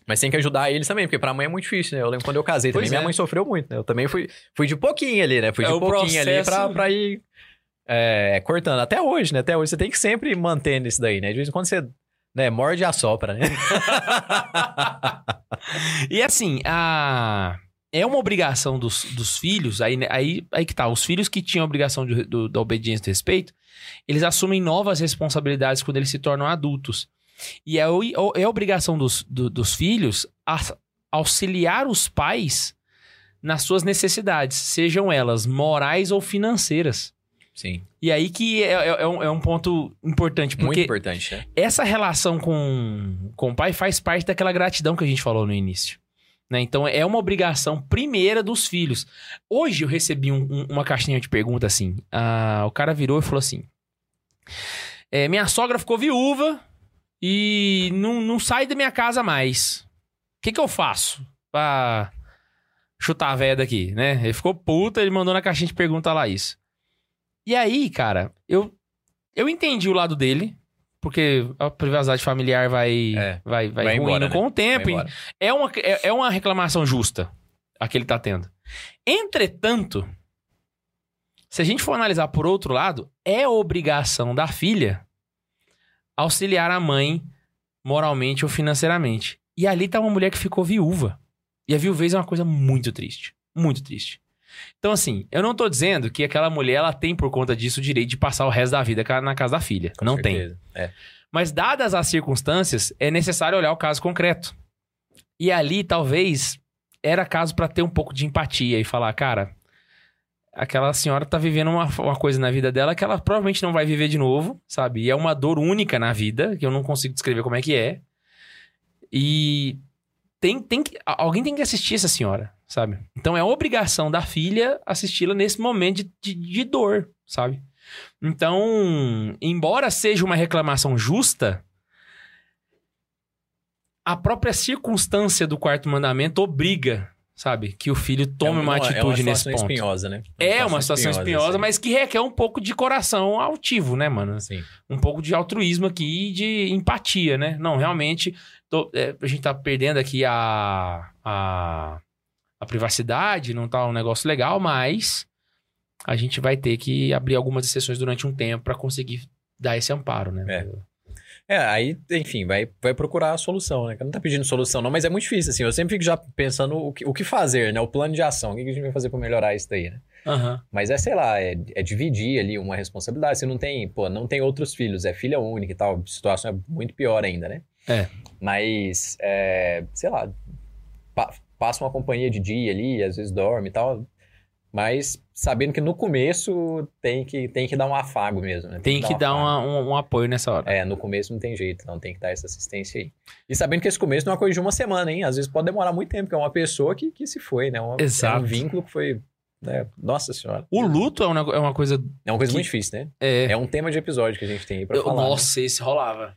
Mas tem que ajudar eles também, porque pra mãe é muito difícil, né? Eu lembro quando eu casei também, Pois minha é. mim sofreu muito, né? Eu também fui, fui de pouquinho ali, né? Fui É de pouquinho ali pra, processo- pra ir é, cortando. Até hoje, né? Até hoje você tem que sempre manter isso daí, né? De vez em quando você né, morde e assopra, né? E assim, a... é uma obrigação dos, dos filhos, aí, né, aí, aí que tá, os filhos que tinham a obrigação de- do- da obediência e do respeito, eles assumem novas responsabilidades quando eles se tornam adultos. E é, é obrigação dos, do- dos filhos auxiliar os pais nas suas necessidades, sejam elas morais ou financeiras. Sim, E aí que é, é- é um, é um ponto importante, muito porque importante, né? essa relação com, com o pai faz parte daquela gratidão que a gente falou no início. Né? Então é uma obrigação primeira dos filhos. Hoje eu recebi um- um- uma caixinha de pergunta assim. ah, o cara virou e falou assim: é, Minha sogra ficou viúva e não, não sai da minha casa mais. O que, que eu faço pra chutar a véia daqui, né? Ele ficou puta, ele mandou na caixinha de pergunta lá isso. E aí, cara, eu, eu entendi o lado dele, porque a privacidade familiar vai, É, vai, vai, vai ruindo embora, né? com o tempo. E. É uma, é, é uma reclamação justa a que ele tá tendo. Entretanto, se a gente for analisar por outro lado, é obrigação da filha auxiliar a mãe moralmente ou financeiramente. E ali tá uma mulher que ficou viúva. E a viuvez é uma coisa muito triste. Muito triste. Então, assim, eu não tô dizendo que aquela mulher ela tem por conta disso o direito de passar o resto da vida na casa da filha. Com não tem. certeza. É. Mas, dadas as circunstâncias, é necessário olhar o caso concreto. E ali, talvez, era caso pra ter um pouco de empatia e falar, cara, aquela senhora tá vivendo uma, uma coisa na vida dela que ela provavelmente não vai viver de novo, sabe? E é uma dor única na vida, que eu não consigo descrever como é que é. E tem, tem que, alguém tem que assistir essa senhora, sabe? Então é obrigação da filha assisti-la nesse momento de, de, de dor, sabe? Então, embora seja uma reclamação justa, a própria circunstância do quarto mandamento obriga, sabe, que o filho tome É uma atitude nesse situação ponto. espinhosa, né? É uma situação espinhosa, assim. mas que requer um pouco de coração altivo, né, mano? Sim. um pouco de altruísmo aqui e de empatia, né? Não, realmente, tô- é, a gente tá perdendo aqui a, a, a privacidade, não tá um negócio legal, mas a gente vai ter que abrir algumas exceções durante um tempo para conseguir dar esse amparo, né? É. É, aí, enfim, vai, vai procurar a solução, né? Que Não tá pedindo solução, não, mas é muito difícil, assim. Eu sempre fico já pensando o que, o que fazer, né? O plano de ação. O que a gente vai fazer pra melhorar isso daí, né? Aham. Mas é, sei lá, é, é dividir ali uma responsabilidade. Se não tem, pô, não tem outros filhos, é filha única e tal, a situação é muito pior ainda, né? É. Mas, é, sei lá, passa uma companhia de dia ali, às vezes dorme e tal. Mas sabendo que no começo tem que, tem que dar um afago mesmo, né? Tem que um dar uma- um, um apoio nessa hora. É, no começo não tem jeito, não tem que dar essa assistência aí. E sabendo que esse começo não é uma coisa de uma semana, hein? Às vezes pode demorar muito tempo, porque é uma pessoa que, que se foi, né? Uma, Exato. É um vínculo que foi. né? Nossa senhora. O luto é uma, é uma coisa. É uma coisa que- muito difícil, né? É, É um tema de episódio que a gente tem aí pra eu- falar. né? nossa, esse rolava.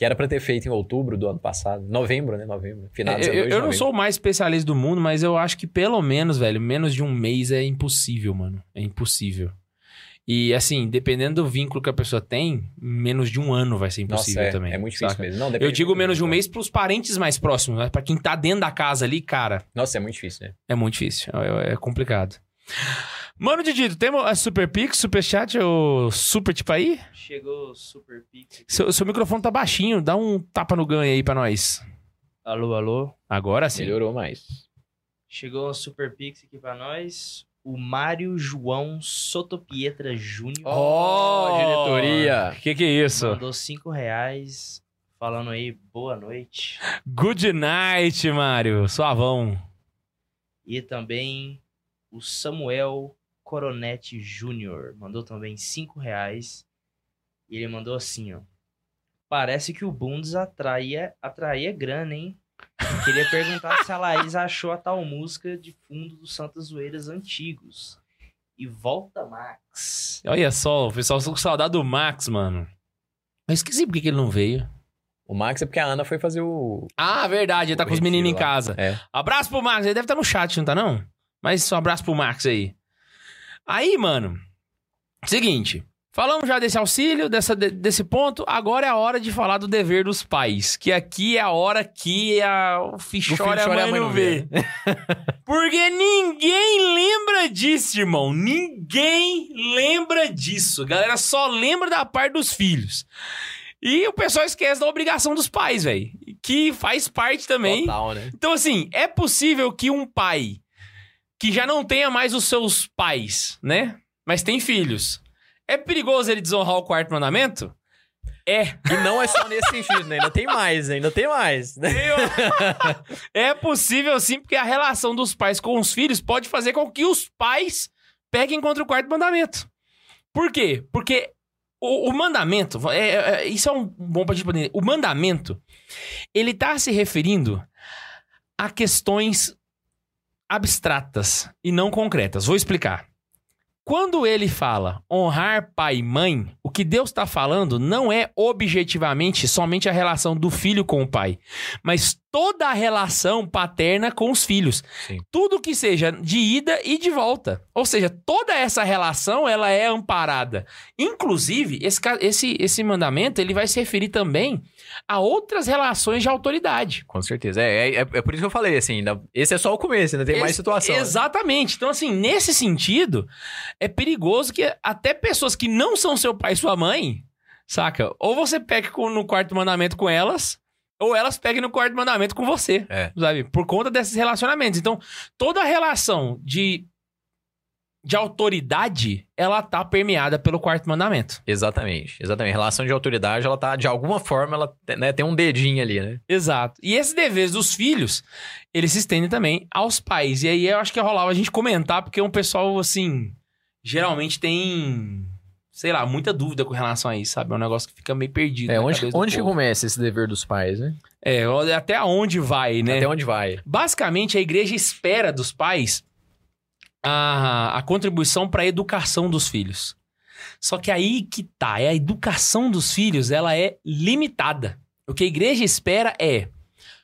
Que era pra ter feito em outubro do ano passado. Novembro, né? Novembro. Final É, eu, eu não sou o mais especialista do mundo, mas eu acho que pelo menos, velho, menos de um mês é impossível, mano. É impossível. E assim, dependendo do vínculo que a pessoa tem, menos de um ano vai ser Nossa, impossível é, também. é muito difícil saca? mesmo. Não, Eu digo menos de um mês pros parentes mais próximos, mas pra quem tá dentro da casa ali, cara, Nossa, é muito difícil, né? é muito difícil. É, é complicado. Mano Didito, temos a Super Pix, Super Chat ou Super tipo aí? Chegou o Super Pix. aqui. Seu, seu microfone tá baixinho, dá um tapa no ganho aí pra nós. Alô, alô. Agora sim. Melhorou mais. Chegou o Super Pix aqui pra nós. O Mário João Sotopietra Júnior. Ó, diretoria. Que que é isso? Mandou cinco reais. Falando aí, boa noite. Good night, Mário. Suavão. E também o Samuel Coronete Júnior. Mandou também cinco reais. E ele mandou assim, ó. Parece que o Bundes atraía, atraía grana, hein? Queria perguntar se a Laís achou a tal música de fundo dos Santas Zoeiras antigos. E volta, Max. Olha só, o pessoal tá com saudade do Max, mano. Eu esqueci por que que ele não veio. O Max é porque a Ana foi fazer o. Ah, verdade, ele tá com os meninos em lá. casa. É. Abraço pro Max, ele deve estar no chat, não tá não? Mas um abraço pro Max aí. Aí, mano, seguinte, falamos já desse auxílio, dessa, de- desse ponto, agora é a hora de falar do dever dos pais, que aqui é a hora que a, o chora e a mãe não vê. Porque ninguém lembra disso, irmão. Ninguém lembra disso. Galera só lembra da parte dos filhos. E o pessoal esquece da obrigação dos pais, velho. Que faz parte também. Total, né? Então, assim, é possível que um pai que já não tenha mais os seus pais, né? Mas tem filhos. É perigoso ele desonrar o quarto mandamento? É. E não é só nesse sentido, né? Ainda tem mais, ainda tem mais. né? é possível sim, porque a relação dos pais com os filhos pode fazer com que os pais peguem contra o quarto mandamento. Por quê? Porque o, o mandamento, é, é, é, isso é um bom pra gente poder. O mandamento, ele tá se referindo a questões abstratas e não concretas. Vou explicar. Quando ele fala honrar pai e mãe, o que Deus está falando não é objetivamente somente a relação do filho com o pai, mas toda a relação paterna com os filhos. Sim. Tudo que seja de ida e de volta. Ou seja, toda essa relação ela é amparada. Inclusive, esse, esse, esse mandamento ele vai se referir também a outras relações de autoridade. Com certeza. É, é, é por isso que eu falei, assim, ainda- esse é só o começo, ainda tem mais Ex- situação. né? Exatamente. Então, assim, nesse sentido, é perigoso que até pessoas que não são seu pai e sua mãe, saca? Ou você com- no quarto mandamento com elas, ou elas peguem no quarto mandamento com você, É. sabe? Por conta desses relacionamentos. Então, toda relação de, de autoridade, ela tá permeada pelo quarto mandamento. Exatamente, exatamente. Relação de autoridade, ela tá, de alguma forma, ela né, tem um dedinho ali, né? Exato. E esses deveres dos filhos, eles se estendem também aos pais. E aí eu acho que rolava a gente comentar, porque um pessoal, assim, geralmente tem, sei lá, muita dúvida com relação a isso, sabe? É um negócio que fica meio perdido. É, onde, onde que começa esse dever dos pais, né? É, até onde vai, né? Até onde vai? Basicamente, a igreja espera dos pais a, a contribuição para a educação dos filhos. Só que aí que tá, é a educação dos filhos, ela é limitada. O que a igreja espera é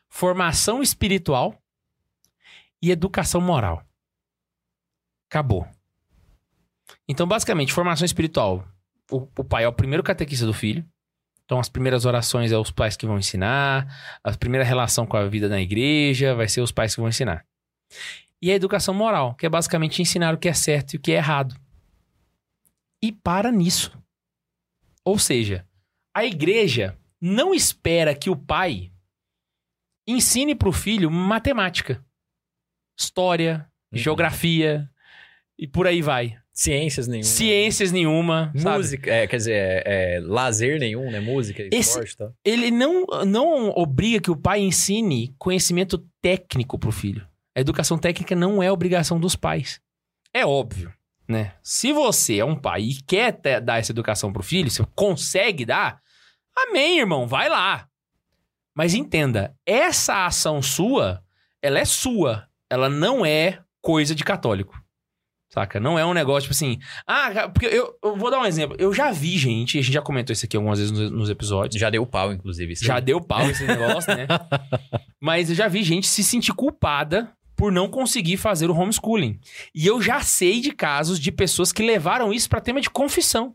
formação espiritual e educação moral. Acabou. Então, basicamente, formação espiritual. O, o pai é o primeiro catequista do filho. Então, as primeiras orações é os pais que vão ensinar. A primeira relação com a vida na igreja vai ser os pais que vão ensinar. E a educação moral, que é basicamente ensinar o que é certo e o que é errado. E para nisso. Ou seja, a igreja não espera que o pai ensine para o filho matemática, história, Uhum. geografia e por aí vai. Ciências nenhuma. Ciências nenhuma? Música, é, quer dizer, é, é, lazer nenhum, né? Música, esporte e tal. ele não, não obriga que o pai ensine conhecimento técnico pro filho. A educação técnica não é obrigação dos pais. É óbvio, né? Se você é um pai e quer te- dar essa educação pro filho, você consegue dar, amém, irmão, vai lá. Mas entenda, essa ação sua, ela é sua. Ela não é coisa de católico. Saca? Não é um negócio tipo assim. Ah, porque eu, eu vou dar um exemplo. Eu já vi gente, a gente já comentou isso aqui algumas vezes nos, nos episódios. Já deu pau, inclusive. Já aí. deu pau esse negócio, né? Mas eu já vi gente se sentir culpada por não conseguir fazer o homeschooling. E eu já sei de casos de pessoas que levaram isso para tema de confissão.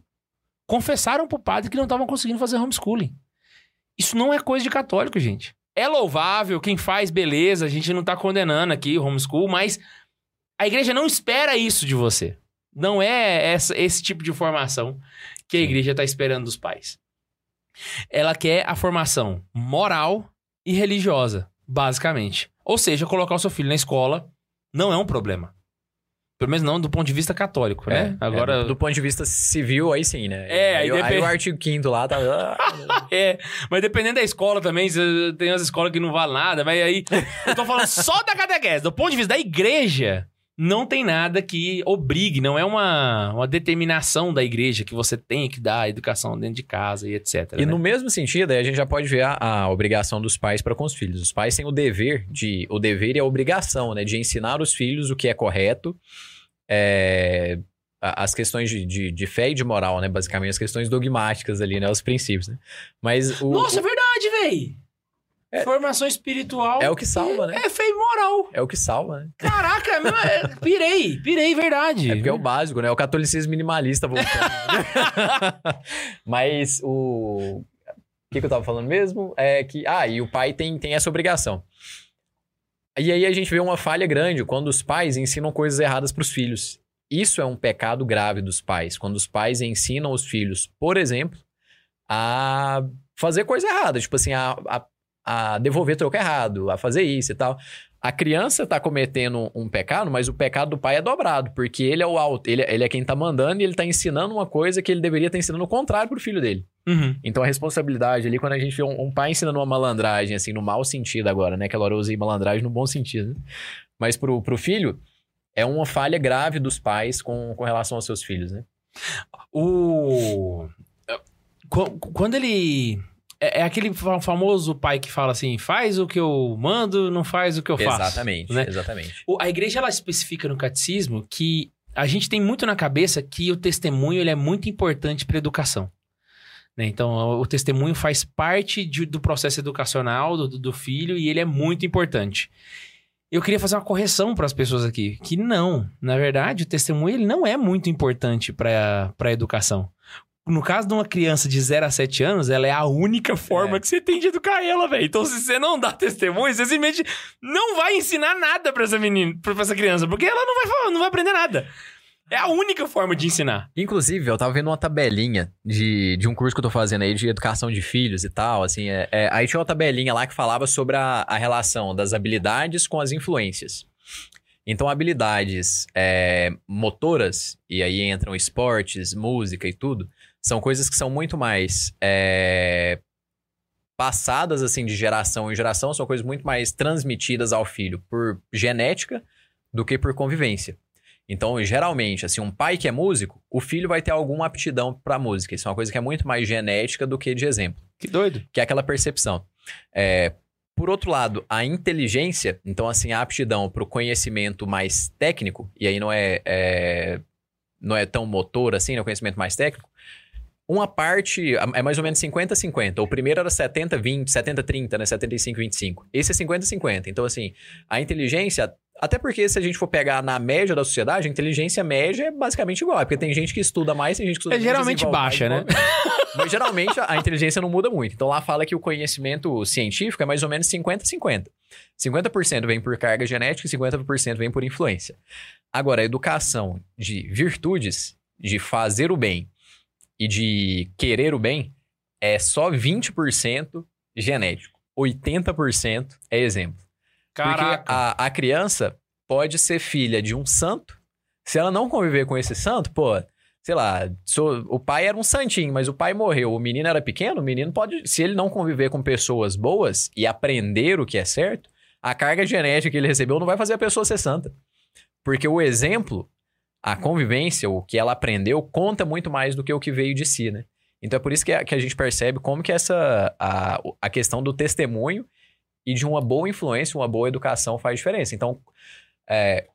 Confessaram pro padre que não estavam conseguindo fazer homeschooling. Isso não é coisa de católico, gente. É louvável, quem faz, beleza, a gente não tá condenando aqui o homeschool, mas a igreja não espera isso de você. Não é essa- esse tipo de formação que a igreja tá esperando dos pais. Ela quer a formação moral e religiosa, basicamente. Ou seja, colocar o seu filho na escola não é um problema. Pelo menos não do ponto de vista católico, né? É, Agora. é, do, ponto de vista civil, aí sim, né? É, aí aí, aí o artigo 5 lá tá. É, mas dependendo da escola também, tem as escolas que não valem nada, mas aí. Eu tô falando só da catequese. Do ponto de vista da igreja, não tem nada que obrigue, não é uma, uma determinação da igreja que você tem que dar a educação dentro de casa e etc. E né? no mesmo sentido, aí a gente já pode ver a, a obrigação dos pais para com os filhos. Os pais têm o dever de. O dever e a obrigação, né? De ensinar os filhos o que é correto. é, as questões de, de, de fé e de moral, né? Basicamente, as questões dogmáticas ali, né? Os princípios, né? Mas o, Nossa, é o- verdade, véi. Formação espiritual. é o que salva, né? É fé e moral. É o que salva, né? Caraca, meu, é- pirei, pirei, verdade. É porque é o básico, né? É o catolicismo minimalista voltando. Mas o. O que, que eu tava falando mesmo? É que. Ah, e o pai tem, tem essa obrigação. E aí a gente vê uma falha grande quando os pais ensinam coisas erradas pros filhos. Isso é um pecado grave dos pais. Quando os pais ensinam os filhos, por exemplo, a fazer coisa errada. Tipo assim, a, a, a devolver troco errado, a fazer isso e tal. A criança tá cometendo um pecado, mas o pecado do pai é dobrado, porque ele é o alto, ele, ele é quem tá mandando e ele tá ensinando uma coisa que ele deveria estar ensinando o contrário pro filho dele. Uhum. Então a responsabilidade ali, quando a gente vê um, um pai ensinando uma malandragem, assim, no mau sentido agora, né? Aquela hora eu usei malandragem no bom sentido, né? Mas pro, pro filho, é uma falha grave dos pais com, com relação aos seus filhos, né? O. Qu- Quando ele. É é aquele fa- famoso pai que fala assim: faz o que eu mando, não faz o que eu faço. exatamente, né? exatamente. O- A igreja ela especifica no catecismo que a gente tem muito na cabeça que o testemunho ele é muito importante para educação. né? Então, o o testemunho faz parte de- do processo educacional do, do filho e ele é muito importante. Eu queria fazer uma correção para as pessoas aqui, que não, na verdade, o testemunho ele não é muito importante para a educação. No caso de uma criança de 0 a 7 anos, ela é a única forma É. que você tem de educar ela, velho. Então, se você não dá testemunho, você simplesmente não vai ensinar nada pra essa menina, pra essa criança, porque ela não vai falar, não vai aprender nada. É a única forma de ensinar. Inclusive, eu tava vendo uma tabelinha de, de um curso que eu tô fazendo aí de educação de filhos e tal, assim, é, é- aí tinha uma tabelinha lá que falava sobre a, a relação das habilidades com as influências. Então, habilidades é, motoras, e aí entram esportes, música e tudo, são coisas que são muito mais é, passadas, assim, de geração em geração, são coisas muito mais transmitidas ao filho por genética do que por convivência. Então, geralmente, assim, um pai que é músico, o filho vai ter alguma aptidão pra música. Isso é uma coisa que é muito mais genética do que de exemplo, Que doido. que é aquela percepção. É, por outro lado, a inteligência, então, assim, a aptidão pro conhecimento mais técnico, e aí não é, é- não é tão motor assim, é um conhecimento mais técnico, uma parte é mais ou menos 50-50. O primeiro era 70-20, 70-30, né? 75-25. Esse é 50-50. Então, assim, a inteligência. Até porque, se a gente for pegar na média da sociedade, a inteligência média é basicamente igual. Porque tem gente que estuda mais, tem gente que estuda É menos, geralmente mais, baixa, né? Mas geralmente a inteligência não muda muito. Então lá fala que o conhecimento científico é mais ou menos 50-50. 50% vem por carga genética e 50% vem por influência. Agora, a educação de virtudes, de fazer o bem e de querer o bem, é só 20% genético. 80% é exemplo. Caraca. Porque a, a criança pode ser filha de um santo. Se ela não conviver com esse santo, pô, sei lá, sou- o pai era um santinho, mas o pai morreu, o menino era pequeno, o menino pode, se ele não conviver com pessoas boas e aprender o que é certo, a carga genética que ele recebeu não vai fazer a pessoa ser santa. Porque o exemplo, a convivência, o que ela aprendeu, conta muito mais do que o que veio de si, né? Então é por isso que a, que a gente percebe como que essa a, a questão do testemunho e de uma boa influência, uma boa educação faz diferença. Então, é,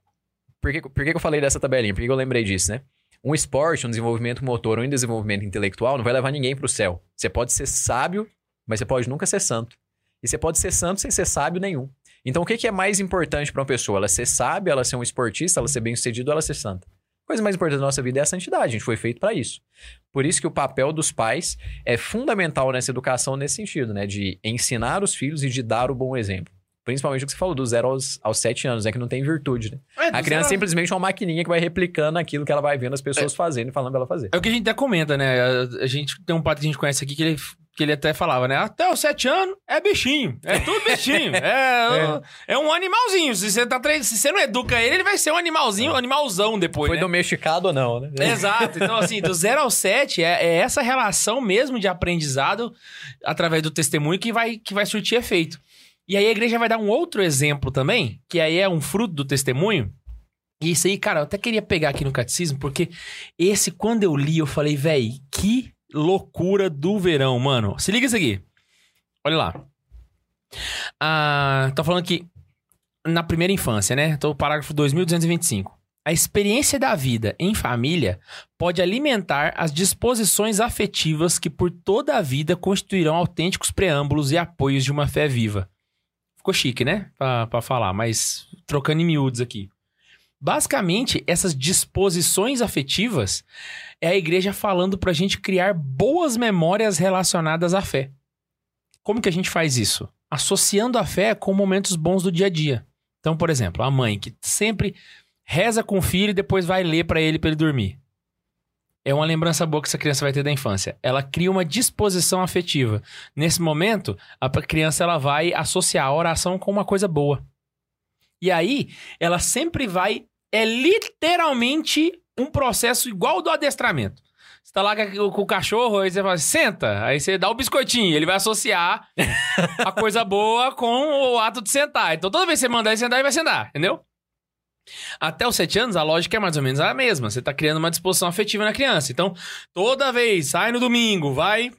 por, que, por que eu falei dessa tabelinha? Por que eu lembrei disso, né? Um esporte, um desenvolvimento motor ou um desenvolvimento intelectual não vai levar ninguém para o céu. Você pode ser sábio, mas você pode nunca ser santo. E você pode ser santo sem ser sábio nenhum. Então, o que, que é mais importante para uma pessoa? Ela ser sábia, ela ser um esportista, ela ser bem-sucedido, ela ser santa. Coisa mais importante da nossa vida é a santidade. A gente foi feito para isso. Por isso que o papel dos pais é fundamental nessa educação nesse sentido, né? De ensinar os filhos e de dar o bom exemplo. Principalmente o que você falou, do zero aos, aos sete anos, é que não tem virtude, né? É, A criança zero- simplesmente é uma maquininha que vai replicando aquilo que ela vai vendo as pessoas fazendo e falando pra ela fazer. É o que a gente até comenta, né? A, a gente tem um padre que a gente conhece aqui que ele, que ele até falava, né? Até os sete anos é bichinho. É tudo bichinho. é, é. um animalzinho. Se você, tá, se você não educa ele, ele vai ser um animalzinho, um animalzão depois. Foi né? domesticado ou não, né? Exato. Então, assim, do 0 ao 7 é, é essa relação mesmo de aprendizado através do testemunho que vai, que vai surtir efeito. E aí a igreja vai dar um outro exemplo também, que aí é um fruto do testemunho. E isso aí, cara, eu até queria pegar aqui no catecismo, porque esse, quando eu li, eu falei, véi, que loucura do verão, mano. Se liga isso aqui. Olha lá. Ah, tá falando que na primeira infância, né? Então, parágrafo 2225. A experiência da vida em família pode alimentar as disposições afetivas que por toda a vida constituirão autênticos preâmbulos e apoios de uma fé viva. Ficou chique, né? Pra, pra falar, mas trocando em miúdos aqui. Basicamente, essas disposições afetivas é a igreja falando pra gente criar boas memórias relacionadas à fé. Como que a gente faz isso? Associando a fé com momentos bons do dia a dia. Então, por exemplo, a mãe que sempre reza com o filho e depois vai ler pra ele pra ele dormir. É uma lembrança boa que essa criança vai ter da infância. Ela cria uma disposição afetiva. Nesse momento, a criança ela vai associar a oração com uma coisa boa. E aí, ela sempre vai. É literalmente um processo igual do adestramento. Você tá lá com o cachorro, aí você fala, senta. Aí você dá o biscoitinho. Ele vai associar a coisa boa com o ato de sentar. Então toda vez que você mandar ele sentar, ele vai sentar, entendeu? Até os sete anos, a lógica é mais ou menos a mesma. Você tá criando uma disposição afetiva na criança. Então, toda vez, sai no domingo, vai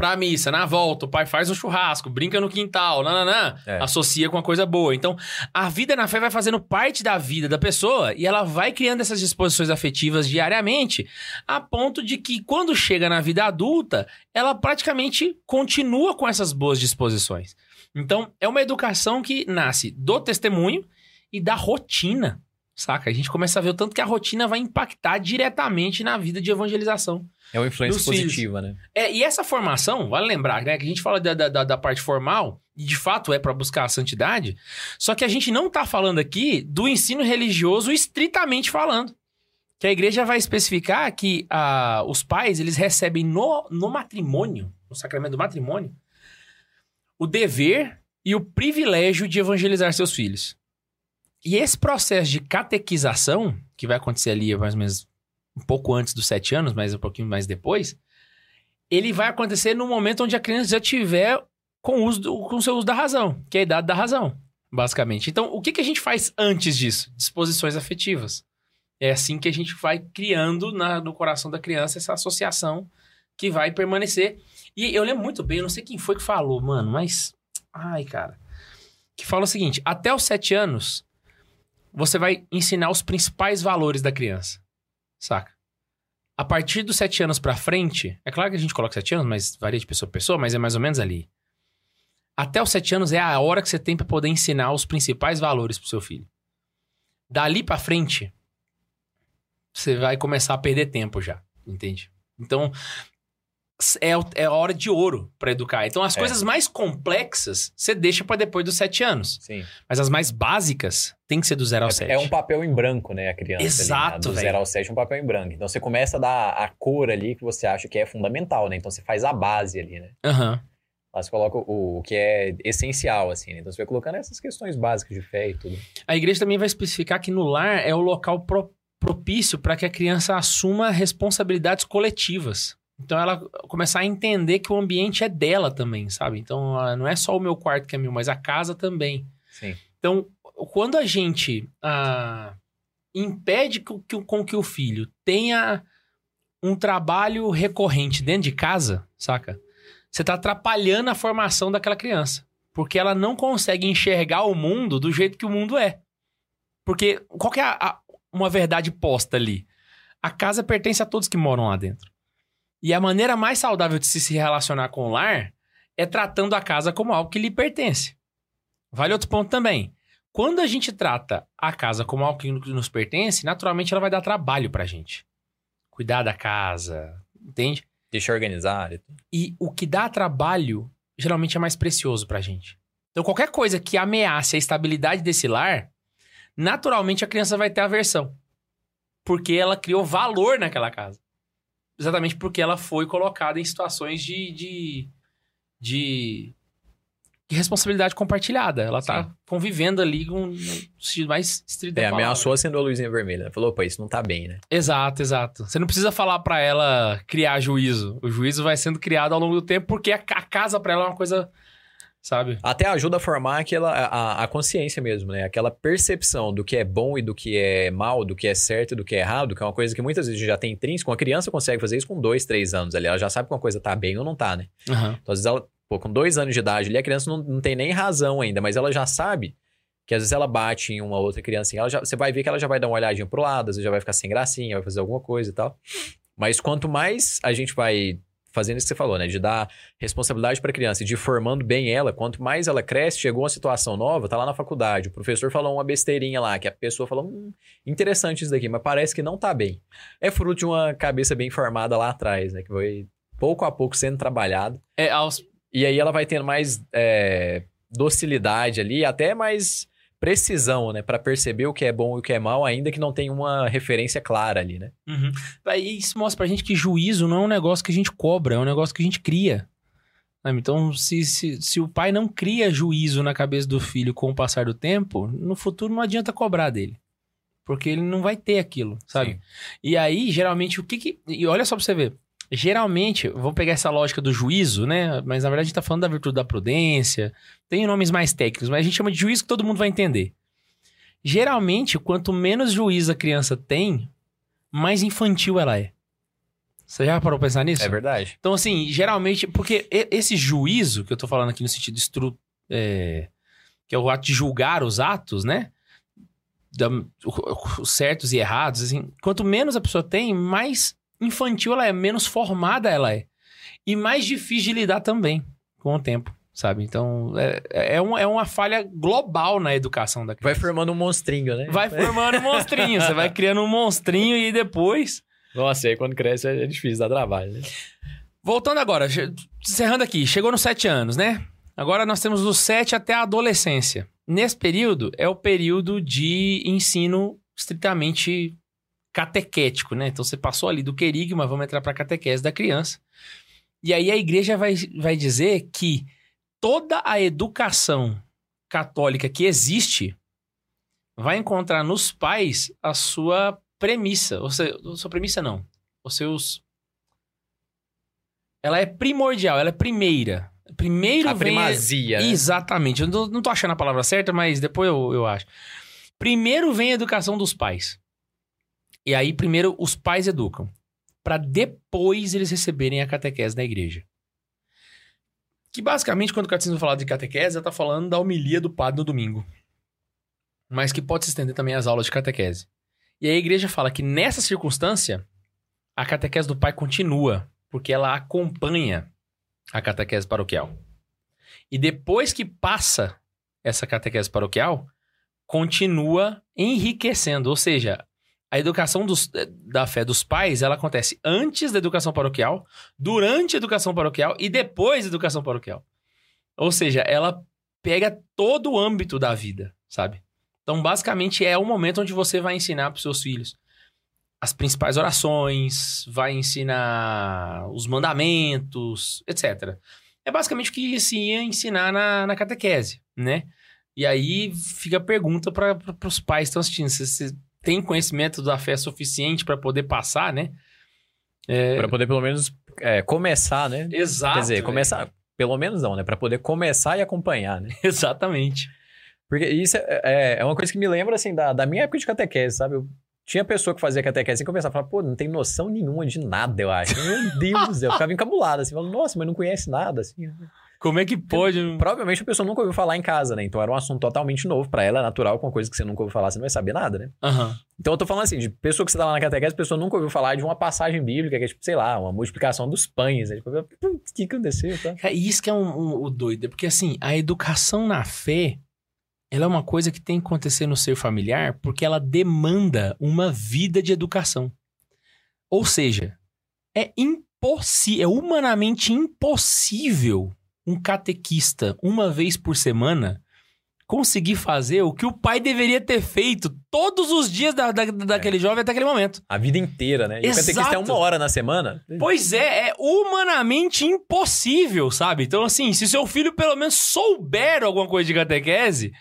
pra missa, na volta, o pai faz um churrasco, brinca no quintal, nananã, É. associa com uma coisa boa. Então, a vida na fé vai fazendo parte da vida da pessoa e ela vai criando essas disposições afetivas diariamente, a ponto de que quando chega na vida adulta, ela praticamente continua com essas boas disposições. Então, é uma educação que nasce do testemunho e da rotina, saca? A gente começa a ver o tanto que a rotina vai impactar diretamente na vida de evangelização. É uma influência Dos filhos. positiva, né? É, e essa formação, vale lembrar, né? Que a gente fala da, da, da parte formal, e de fato é para buscar a santidade, só que a gente não tá falando aqui do ensino religioso estritamente falando. Que a igreja vai especificar que ah, os pais, eles recebem no, no matrimônio, no sacramento do matrimônio, o dever e o privilégio de evangelizar seus filhos. E esse processo de catequização, que vai acontecer ali mais ou menos um pouco antes dos sete anos, mas um pouquinho mais depois, ele vai acontecer no momento onde a criança já tiver com o do, com seu uso da razão, que é a idade da razão, basicamente. Então, o que, que a gente faz antes disso? Disposições afetivas. É assim que a gente vai criando na- no coração da criança essa associação que vai permanecer. E eu lembro muito bem, eu não sei quem foi que falou, mano, mas. Ai, cara. Que fala o seguinte: até os sete anos, você vai ensinar os principais valores da criança. Saca? A partir dos sete anos pra frente, é claro que a gente coloca sete anos, mas varia de pessoa pra pessoa, mas é mais ou menos ali. Até os sete anos é a hora que você tem pra poder ensinar os principais valores pro seu filho. Dali pra frente, você vai começar a perder tempo já, entende? Então, é, é a hora de ouro pra educar. Então, as É. coisas mais complexas, você deixa pra depois dos sete anos. Sim. Mas as mais básicas, tem que ser do zero ao sete. É um papel em branco, né, a criança. Exato, ali, né? Do velho. 0 ao 7 é um papel em branco. Então você começa a dar a cor ali que você acha que é fundamental, né? Então você faz a base ali, né? Aham. Lá você coloca o, o que é essencial, assim, né? Então você vai colocando essas questões básicas de fé e tudo. A igreja também vai especificar que no lar é o local pro- propício para que a criança assuma responsabilidades coletivas. Então ela começar a entender que o ambiente é dela também, sabe? Então não é só o meu quarto que é meu, mas a casa também. Sim. Então, quando a gente ah, impede que, que- com que o filho tenha um trabalho recorrente dentro de casa, saca? Você tá atrapalhando a formação daquela criança. Porque ela não consegue enxergar o mundo do jeito que o mundo é. Porque qual é a- a- uma verdade posta ali? A casa pertence a todos que moram lá dentro. E a maneira mais saudável de se relacionar com o lar é tratando a casa como algo que lhe pertence. Vale outro ponto também. Quando a gente trata a casa como algo que nos pertence, naturalmente ela vai dar trabalho pra gente. Cuidar da casa, entende? Deixa organizar e. E o que dá trabalho geralmente é mais precioso pra gente. Então, qualquer coisa que ameace a estabilidade desse lar, naturalmente a criança vai ter aversão. Porque ela criou valor naquela casa. Exatamente porque ela foi colocada em situações de. de, de, de responsabilidade compartilhada. Ela tá convivendo ali com no sentido mais estrito É, ameaçou acender a luzinha vermelha. Falou, pô, isso não tá bem, né? Exato, exato. Você não precisa falar pra ela criar juízo. O juízo vai sendo criado ao longo do tempo porque a, a casa pra ela é uma coisa, sabe? Até ajuda a formar aquela, a, a consciência mesmo, né? Aquela percepção do que é bom e do que é mal, do que é certo e do que é errado, que é uma coisa que muitas vezes já tem intrínseco. Uma criança consegue fazer isso com dois, três anos ali. Ela já sabe que uma coisa tá bem ou não tá, né? Aham. Então, às vezes ela, pô, com dois anos de idade ali, a criança não, não tem nem razão ainda, mas ela já sabe que às vezes ela bate em uma outra criança, ela já, você vai ver que ela já vai dar uma olhadinha pro lado, às vezes já vai ficar sem gracinha, vai fazer alguma coisa e tal. Mas quanto mais a gente vai fazendo isso que você falou, né? De dar responsabilidade para a criança e de formando bem ela, quanto mais ela cresce, chegou uma situação nova, tá lá na faculdade, o professor falou uma besteirinha lá, que a pessoa falou, hum, interessante isso daqui, mas parece que não tá bem. É fruto de uma cabeça bem formada lá atrás, né? Que foi pouco a pouco sendo trabalhado. É, aos... E aí ela vai tendo mais é, docilidade ali, até mais precisão, né? Pra perceber o que é bom e o que é mal, ainda que não tenha uma referência clara ali, né? Uhum. Isso mostra pra gente que juízo não é um negócio que a gente cobra, é um negócio que a gente cria. Então, se, se, se o pai não cria juízo na cabeça do filho com o passar do tempo, no futuro não adianta cobrar dele. Porque ele não vai ter aquilo, sabe? Sim. E aí, geralmente, o que que... E olha só pra você ver. Geralmente, vamos pegar essa lógica do juízo, né? Mas na verdade a gente tá falando da virtude da prudência. Tem nomes mais técnicos, mas a gente chama de juízo que todo mundo vai entender. Geralmente, quanto menos juízo a criança tem, mais infantil ela é. Você já parou pra pensar nisso? É verdade. Então, assim, geralmente, porque esse juízo que eu tô falando aqui no sentido estru, é, que é o ato de julgar os atos, né? Da- os certos e errados, assim, quanto menos a pessoa tem, mais infantil ela é, menos formada ela é. E mais difícil de lidar também com o tempo, sabe? Então, é, é, um- é uma falha global na educação da Vai criança. formando um monstrinho, né? Vai formando um monstrinho, você vai criando um monstrinho e depois Nossa, e aí quando cresce é difícil, dá trabalho, né? Voltando agora, encerrando aqui, chegou nos sete anos, né? Agora nós temos dos sete até a adolescência. Nesse período é o período de ensino estritamente catequético, né? Então você passou ali do querigma, vamos entrar para a catequese da criança. E aí a igreja vai, vai dizer que toda a educação católica que existe vai encontrar nos pais a sua premissa. Ou seja, a sua premissa não. Os seus ela é primordial, ela é primeira. Primeiro A vem. primazia, né? Exatamente. Eu não, não tô achando a palavra certa, mas depois eu, eu acho. Primeiro vem a educação dos pais. E aí, primeiro, os pais educam. Pra depois eles receberem a catequese da igreja. Que basicamente, quando o catecismo fala de catequese, ela tá falando da homilia do padre no domingo. Mas que pode se estender também às aulas de catequese. E a igreja fala que nessa circunstância, a catequese do pai continua, porque ela acompanha a catequese paroquial. E depois que passa essa catequese paroquial, continua enriquecendo. Ou seja, a educação dos- da fé dos pais, ela acontece antes da educação paroquial, durante a educação paroquial e depois da educação paroquial. Ou seja, ela pega todo o âmbito da vida, sabe? Então, basicamente, é o momento onde você vai ensinar para os seus filhos as principais orações, vai ensinar os mandamentos, etc. É basicamente o que se ia ensinar na, na catequese, né? E aí fica a pergunta para os pais que estão assistindo: se você tem conhecimento da fé suficiente para poder passar, né? Pra poder pelo menos é, começar, né? Exato. Quer dizer, velho. começar... Pelo menos não, né? Pra poder começar e acompanhar, né? Exatamente. Porque isso é, é, é uma coisa que me lembra, assim, da, da minha época de catequese, sabe? Eu tinha pessoa que fazia catequese e começava a falar, pô, não tem noção nenhuma de nada, eu acho. Meu Deus, eu ficava encabulado, assim, falando, nossa, mas não conhece nada, assim. Como é que pode? Provavelmente a pessoa nunca ouviu falar em casa, né? Então era um assunto totalmente novo pra ela, é natural, com uma coisa que você nunca ouviu falar, você não vai saber nada, né? Aham. Então eu tô falando assim, de pessoa que você tá lá na catequese, a pessoa nunca ouviu falar de uma passagem bíblica, que é tipo, sei lá, uma multiplicação dos pães. Né? Tipo, "Putz, o que que aconteceu, tá? E isso que é um, um- o doido, é porque assim, a educação na fé, ela é uma coisa que tem que acontecer no ser familiar porque ela demanda uma vida de educação. Ou seja, é impossível, é humanamente impossível um catequista, uma vez por semana, conseguir fazer o que o pai deveria ter feito todos os dias da, da- daquele jovem até aquele momento. A vida inteira, né? E o catequista é Exato. uma hora na semana. Pois é, é humanamente impossível, sabe? Então, assim, se seu filho pelo menos souber alguma coisa de catequese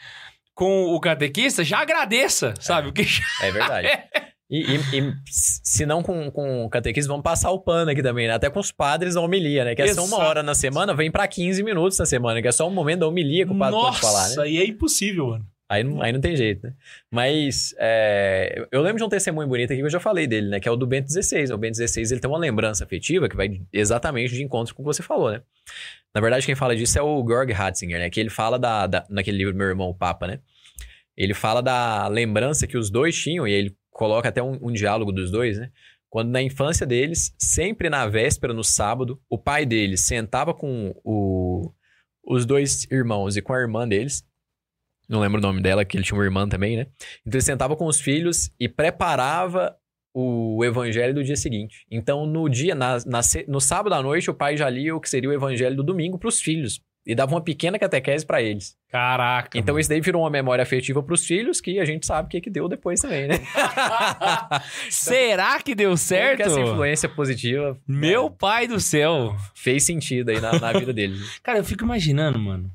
com o catequista, já agradeça, sabe? Porque já- É verdade. E, e- e se não com, com o catequismo, vamos passar o pano aqui também, né? Até com os padres da homilia, né? Que é só uma Exato. hora na semana, vem pra 15 minutos na semana, que é só um momento da homilia que o padre pode falar, né? Nossa, aí é impossível, mano. Aí não, aí não tem jeito, né? Mas é, eu- eu lembro de um testemunho bonito aqui que eu já falei dele, né? Que é o do Bento XVI. O Bento XVI ele tem uma lembrança afetiva que vai exatamente de encontro com o que você falou, né? Na verdade, quem fala disso é o Georg Ratzinger, né? Que ele fala da, da- naquele livro Meu Irmão o Papa, né? ele fala da lembrança que os dois tinham, e ele coloca até um, um diálogo dos dois, né? Quando na infância deles, sempre na véspera, no sábado, o pai deles sentava com o, os dois irmãos e com a irmã deles. Não lembro o nome dela, que ele tinha uma irmã também, né? Então ele sentava com os filhos e preparava o evangelho do dia seguinte. Então, no dia, na, na, no sábado à noite, o pai já lia o que seria o evangelho do domingo para os filhos. E dava uma pequena catequese para eles. Caraca. Então, mano. isso daí virou uma memória afetiva para os filhos, que a gente sabe o que, que deu depois também, né? Será que deu certo? que essa influência positiva Meu é, pai do céu. fez sentido aí na, na vida deles. Cara, eu fico imaginando, mano.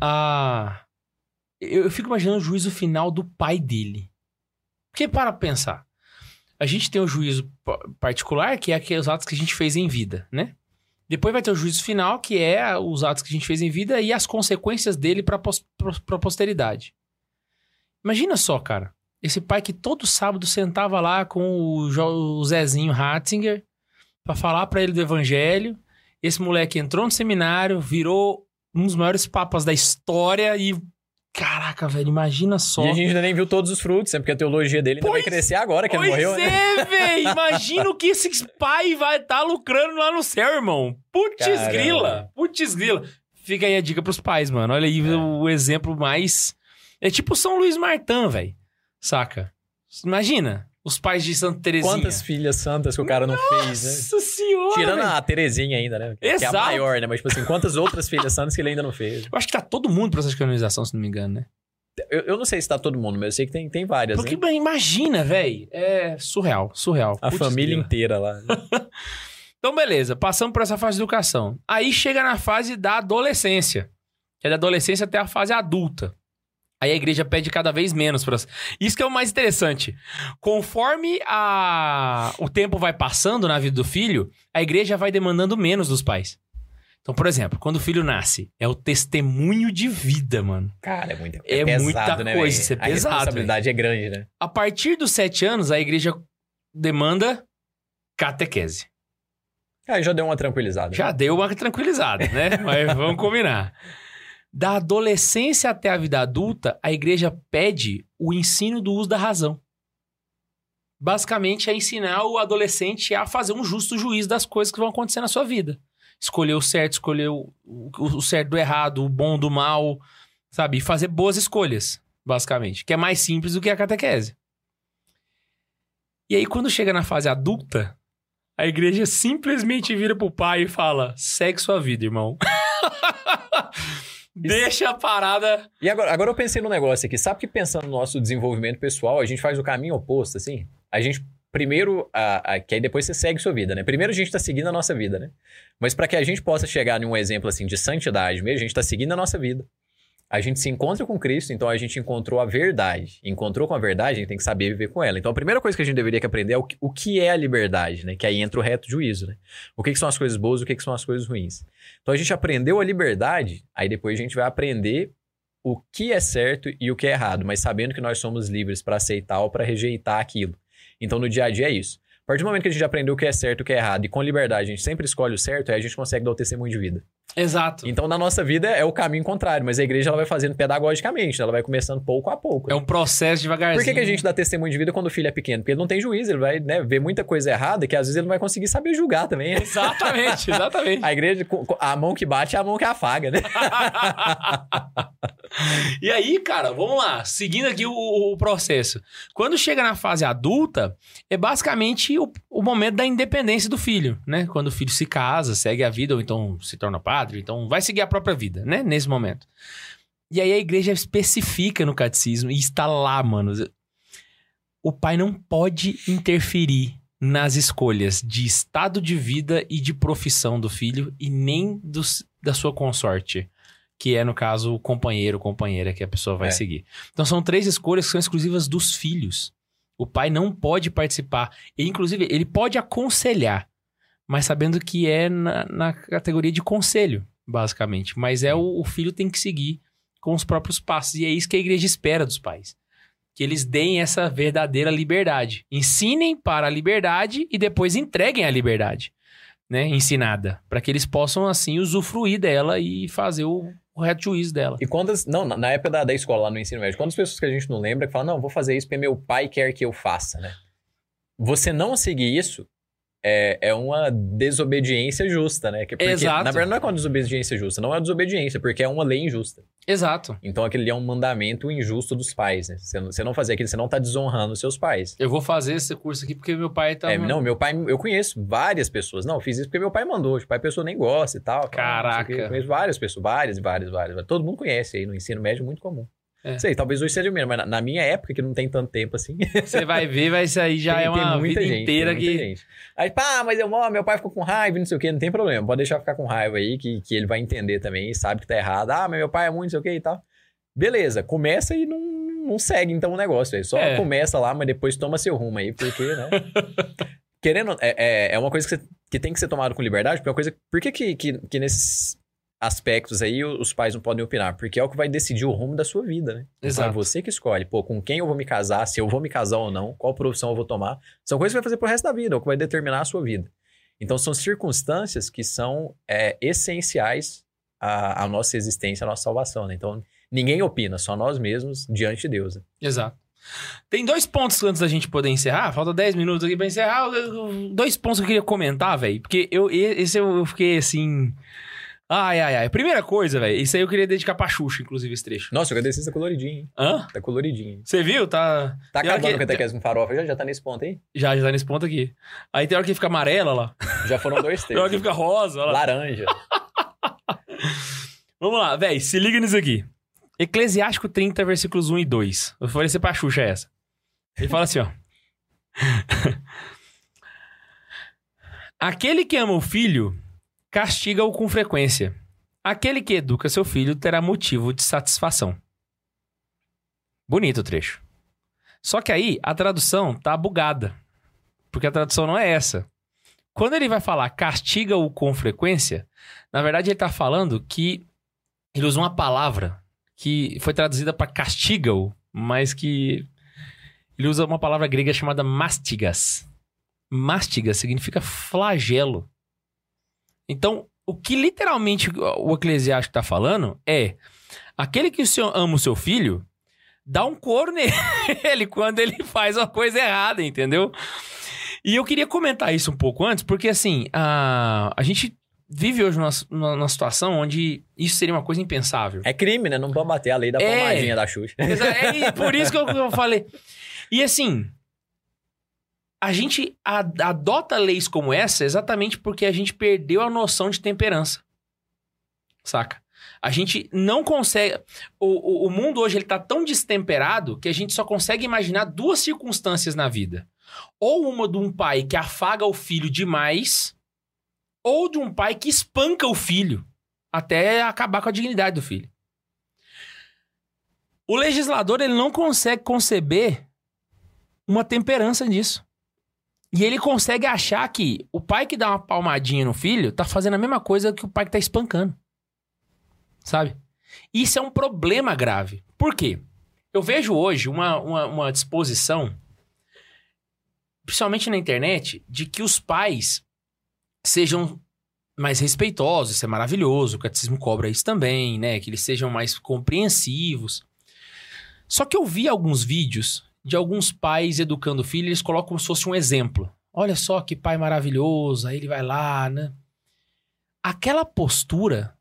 Ah. Eu, eu fico imaginando o juízo final do pai dele. Porque para pensar. A gente tem o juízo pa- particular, que é aqueles atos que a gente fez em vida, né? Depois vai ter o juízo final, que é os atos que a gente fez em vida e as consequências dele para a posteridade. Imagina só, cara. Esse pai que todo sábado sentava lá com o, Jo- o Zezinho Ratzinger para falar para ele do evangelho. Esse moleque entrou no seminário, virou um dos maiores papas da história e. Caraca, velho, imagina só. E a gente ainda nem viu todos os frutos, né? Porque a teologia dele ainda Pois- vai crescer agora, que ele morreu, né? é, velho! Imagina o que esse pai vai estar lucrando lá no céu, irmão. Putz grila! Putz grila! Fica aí a dica pros pais, mano. Olha aí É. o exemplo mais. É tipo São Luís Martã, velho. Saca? Imagina os pais de Santa Terezinha. Quantas filhas santas que o cara não fez, né? Nossa senhora! Tirando velho. a Terezinha ainda, né? Que é a Exato. maior, né? Mas, tipo assim, quantas outras filhas santas que ele ainda não fez? Eu acho que tá todo mundo no processo de canonização, se não me engano, né? Eu, eu não sei se tá todo mundo, mas eu sei que tem, tem várias, Porque, né? imagina, velho. É surreal, surreal. A Putz família grila. inteira lá. Então, beleza, passamos por essa fase de educação. Aí chega na fase da adolescência. Que é da adolescência até a fase adulta. Aí a igreja pede cada vez menos para Isso que é o mais interessante. Conforme a... o tempo vai passando na vida do filho, a igreja vai demandando menos dos pais. Então, por exemplo, quando o filho nasce, é o testemunho de vida, mano. Cara, é muita É pesado, muita né, coisa, isso é A pesado, responsabilidade é grande, né? A partir dos sete anos, a igreja demanda catequese. Aí já deu uma tranquilizada. Já deu uma tranquilizada, né? Mas vamos combinar. Da adolescência até a vida adulta, a igreja pede o ensino do uso da razão. Basicamente é ensinar o adolescente a fazer um justo juízo das coisas que vão acontecer na sua vida. Escolher o certo, escolher o, o- o certo do errado, o bom do mal, sabe? E fazer boas escolhas, basicamente. Que é mais simples do que a catequese. E aí, quando chega na fase adulta, a igreja simplesmente vira pro pai e fala: segue sua vida, irmão. Deixa a parada. E agora, agora eu pensei num negócio aqui. Sabe que pensando no nosso desenvolvimento pessoal, a gente faz o caminho oposto, assim? A gente, primeiro, a, a- que aí depois você segue sua vida, né? Primeiro a gente tá seguindo a nossa vida, né? Mas para que a gente possa chegar em um exemplo, assim, de santidade mesmo, a gente tá seguindo a nossa vida. A gente se encontra com Cristo, então a gente encontrou a verdade. Encontrou com a verdade, a gente tem que saber viver com ela. Então a primeira coisa que a gente deveria aprender é o que, o que é a liberdade, né? Que aí entra o reto juízo, né? O que, que são as coisas boas, o que, que são as coisas ruins. Então a gente aprendeu a liberdade, aí depois a gente vai aprender o que é certo e o que é errado, mas sabendo que nós somos livres para aceitar ou para rejeitar aquilo. Então no dia a dia é isso. Partir do momento que a gente aprendeu o que é certo e o que é errado, e com liberdade a gente sempre escolhe o certo, aí a gente consegue dar o testemunho de vida. Exato. Então na nossa vida é o caminho contrário, mas a igreja ela vai fazendo pedagogicamente, ela vai começando pouco a pouco. É né? um processo devagarzinho. Por que, que a gente dá testemunho de vida quando o filho é pequeno? Porque ele não tem juízo, ele vai né, ver muita coisa errada que às vezes ele não vai conseguir saber julgar também. né? Exatamente, exatamente. A igreja, a mão que bate é a mão que afaga, né? e aí, cara, vamos lá. Seguindo aqui o, o processo. Quando chega na fase adulta, é basicamente o, o momento da independência do filho, né? Quando o filho se casa, segue a vida, ou então se torna padre, então vai seguir a própria vida, né? Nesse momento. E aí a igreja especifica no catecismo, e está lá, mano. O pai não pode interferir nas escolhas de estado de vida e de profissão do filho e nem dos, da sua consorte que é, no caso, o companheiro ou companheira que a pessoa vai É. seguir. Então, são três escolhas que são exclusivas dos filhos. O pai não pode participar. E, inclusive, ele pode aconselhar, mas sabendo que é na, na categoria de conselho, basicamente. Mas é o, o filho tem que seguir com os próprios passos. E é isso que a igreja espera dos pais. Que eles deem essa verdadeira liberdade. Ensinem para a liberdade e depois entreguem a liberdade. né, ensinada, para que eles possam assim usufruir dela e fazer o, o reto juízo dela. E quantas. Não, na- na época da, da escola, lá no ensino médio, quantas pessoas que a gente não lembra que falam, não, vou fazer isso porque meu pai quer que eu faça, né? Você não seguir isso é, é uma desobediência justa, né? Que- Porque, Exato. Na verdade, não é uma desobediência justa, não é desobediência, porque é uma lei injusta. Exato. Então aquele ali é um mandamento injusto dos pais, né? Você não, você não fazer aquilo, você não tá desonrando os seus pais. Eu vou fazer esse curso aqui porque meu pai tá É, não, meu pai, eu conheço várias pessoas. Não, eu fiz isso porque meu pai mandou. Tipo, a pessoa nem gosta e tal. Caraca. Eu conheço várias pessoas, várias, várias, várias. Todo mundo conhece aí no ensino médio, muito comum. É. Sei, talvez hoje seja menos, mas na, na minha época, que não tem tanto tempo assim. Você vai ver, vai sair já tem, é uma muita vida gente, inteira que gente. Aí, pá, mas eu, ó, meu pai ficou com raiva, e não sei o que, não tem problema. Pode deixar ficar com raiva aí, que, que ele vai entender também, sabe que tá errado. Ah, mas meu pai é muito, não sei o que e tal. Beleza, começa e não, não segue então o negócio aí. Só É. começa lá, mas depois toma seu rumo aí, porque, né? Querendo, é, é, é uma coisa que, você- que tem que ser tomado com liberdade, porque é uma coisa. Por que, que, que, que nesses aspectos aí os pais não podem opinar? Porque é o que vai decidir o rumo da sua vida, né? Então é Exato. você que escolhe, pô, com quem eu vou me casar, se eu vou me casar ou não, qual profissão eu vou tomar. São coisas que vai fazer pro resto da vida, é o que vai determinar a sua vida. Então são circunstâncias que são é, essenciais à, à nossa existência, à nossa salvação, né? Então ninguém opina, só nós mesmos diante de Deus. né? Exato. Tem dois pontos antes da gente poder encerrar. Falta 10 minutos aqui pra encerrar. Dois pontos que eu queria comentar, velho. Porque eu, esse eu, eu fiquei assim. Ai, ai, ai. Primeira coisa, velho. Isso aí eu queria dedicar pra Xuxa, inclusive, esse trecho. Nossa, o catecismo tá coloridinho, hein? Hã? Tá coloridinho. hein? Você viu? Tá. Tá Tem acabando que- o catequismo com farofa, já, já tá nesse ponto aí? Já, já tá nesse ponto aqui. Aí tem hora que fica amarela lá. Já foram dois Tem hora que fica rosa. Lá. Laranja. Vamos lá, velho. Se liga nisso aqui. Eclesiástico 30, versículos 1 e 2. Eu vou oferecer pra Xuxa essa. Ele fala assim, ó. Aquele que ama o filho, castiga-o com frequência. Aquele que educa seu filho terá motivo de satisfação. Bonito o trecho. Só que aí a tradução tá bugada. Porque a tradução não é essa. Quando ele vai falar castiga-o com frequência, na verdade ele tá falando que ele usa uma palavra que foi traduzida para castiga-o, mas que ele usa uma palavra grega chamada mastigas. Mastigas significa flagelo. Então, o que literalmente o eclesiástico está falando é aquele que o senhor ama o seu filho, dá um coro nele quando ele faz uma coisa errada, entendeu? E eu queria comentar isso um pouco antes, porque assim, a, a gente vive hoje numa, situação onde isso seria uma coisa impensável. É crime, né? Não pode bater a lei da É. palmadinha da Xuxa. É por isso que eu, eu falei. E assim, a gente adota leis como essa exatamente porque a gente perdeu a noção de temperança. Saca? A gente não consegue. O, o, o mundo hoje ele tá tão destemperado que a gente só consegue imaginar duas circunstâncias na vida. Ou uma de um pai que afaga o filho demais, ou de um pai que espanca o filho até acabar com a dignidade do filho. O legislador ele não consegue conceber uma temperança nisso. E ele consegue achar que o pai que dá uma palmadinha no filho tá fazendo a mesma coisa que o pai que tá espancando. Sabe? Isso é um problema grave. Por quê? Eu vejo hoje uma, uma, uma disposição, principalmente na internet, de que os pais sejam mais respeitosos, isso é maravilhoso, o catecismo cobra isso também, né? Que eles sejam mais compreensivos. Só que eu vi alguns vídeos de alguns pais educando o filho, eles colocam como se fosse um exemplo. Olha só que pai maravilhoso, aí ele vai lá, né? Aquela postura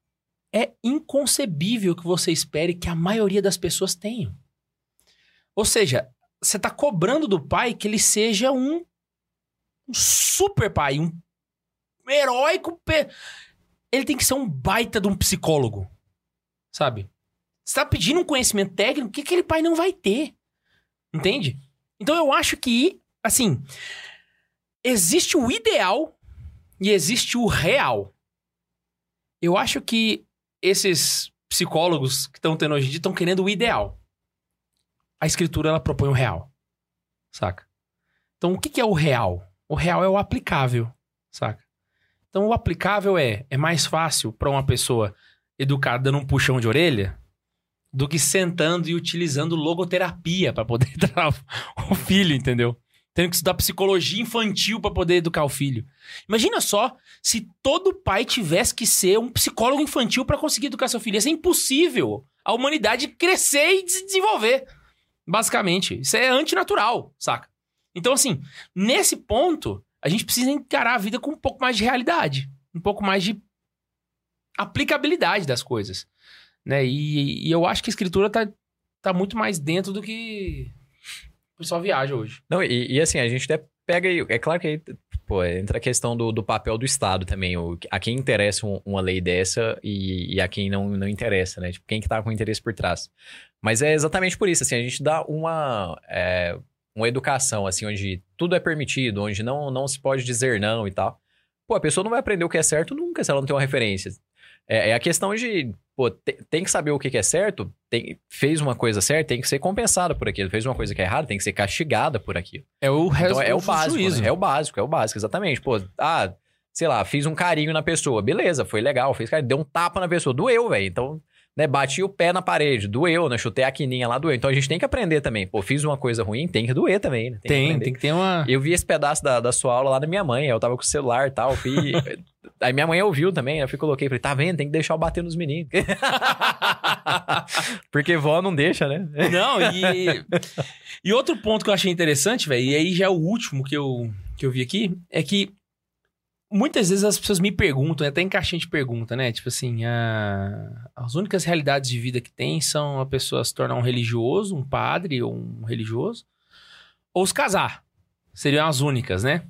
é inconcebível que você espere que a maioria das pessoas tenham. Ou seja, você está cobrando do pai que ele seja um, um super pai, um heróico. Pe... Ele tem que ser um baita de um psicólogo, sabe? Você tá pedindo um conhecimento técnico que aquele pai não vai ter. Entende? Então eu acho que, assim, existe o ideal e existe o real. Eu acho que esses psicólogos que estão tendo hoje em dia estão querendo o ideal. A escritura ela propõe o real. Saca? Então o que, que é o real? O real é o aplicável, saca? Então o aplicável é é mais fácil para uma pessoa educada dando um puxão de orelha do que sentando e utilizando logoterapia para poder dar o filho, entendeu? tendo que estudar psicologia infantil pra poder educar o filho. Imagina só se todo pai tivesse que ser um psicólogo infantil pra conseguir educar seu filho. Isso é impossível. A humanidade crescer e se desenvolver. Basicamente. Isso é antinatural, saca? Então, assim, nesse ponto, a gente precisa encarar a vida com um pouco mais de realidade. Um pouco mais de aplicabilidade das coisas. Né? E, e eu acho que a escritura tá, tá muito mais dentro do que o pessoal viaja hoje. Não, e, e assim, a gente até pega aí. É claro que aí, pô, entra a questão do, do papel do Estado também. O, a quem interessa um- uma lei dessa e, e a quem não, não interessa, né? Tipo, quem que tá com interesse por trás. Mas é exatamente por isso, assim, a gente dá uma, é, uma educação, assim, onde tudo é permitido, onde não, não se pode dizer não e tal. Pô, a pessoa não vai aprender o que é certo nunca se ela não tem uma referência. É, é a questão de, pô, te- tem que saber o que que é certo, tem, fez uma coisa certa, tem que ser compensada por aquilo. Fez uma coisa que é errada, tem que ser castigada por aquilo. É o resto Então é o básico, né? É o básico, é o básico, exatamente. Pô, ah, sei lá, fiz um carinho na pessoa. Beleza, foi legal, fez carinho, deu um tapa na pessoa. Doeu, velho. Então, né, bati o pé na parede, doeu, né? Chutei a quininha lá, doeu. Então a gente tem que aprender também. Pô, fiz uma coisa ruim, tem que doer também, né? que Tem, aprender. tem que ter uma. Eu vi esse pedaço da, da sua aula lá na minha mãe, eu tava com o celular e tal, fui... Aí minha mãe ouviu também, eu fui coloquei, falei, tá vendo? Tem que deixar eu bater nos meninos. Porque vó não deixa, né? Não, e. e outro ponto que eu achei interessante, velho, e aí já é o último que eu, que eu vi aqui, é que muitas vezes as pessoas me perguntam, até em caixinha de pergunta, né? Tipo assim, a- as únicas realidades de vida que tem são a pessoa se tornar um religioso, um padre ou um religioso, ou se casar. Seriam as únicas, né?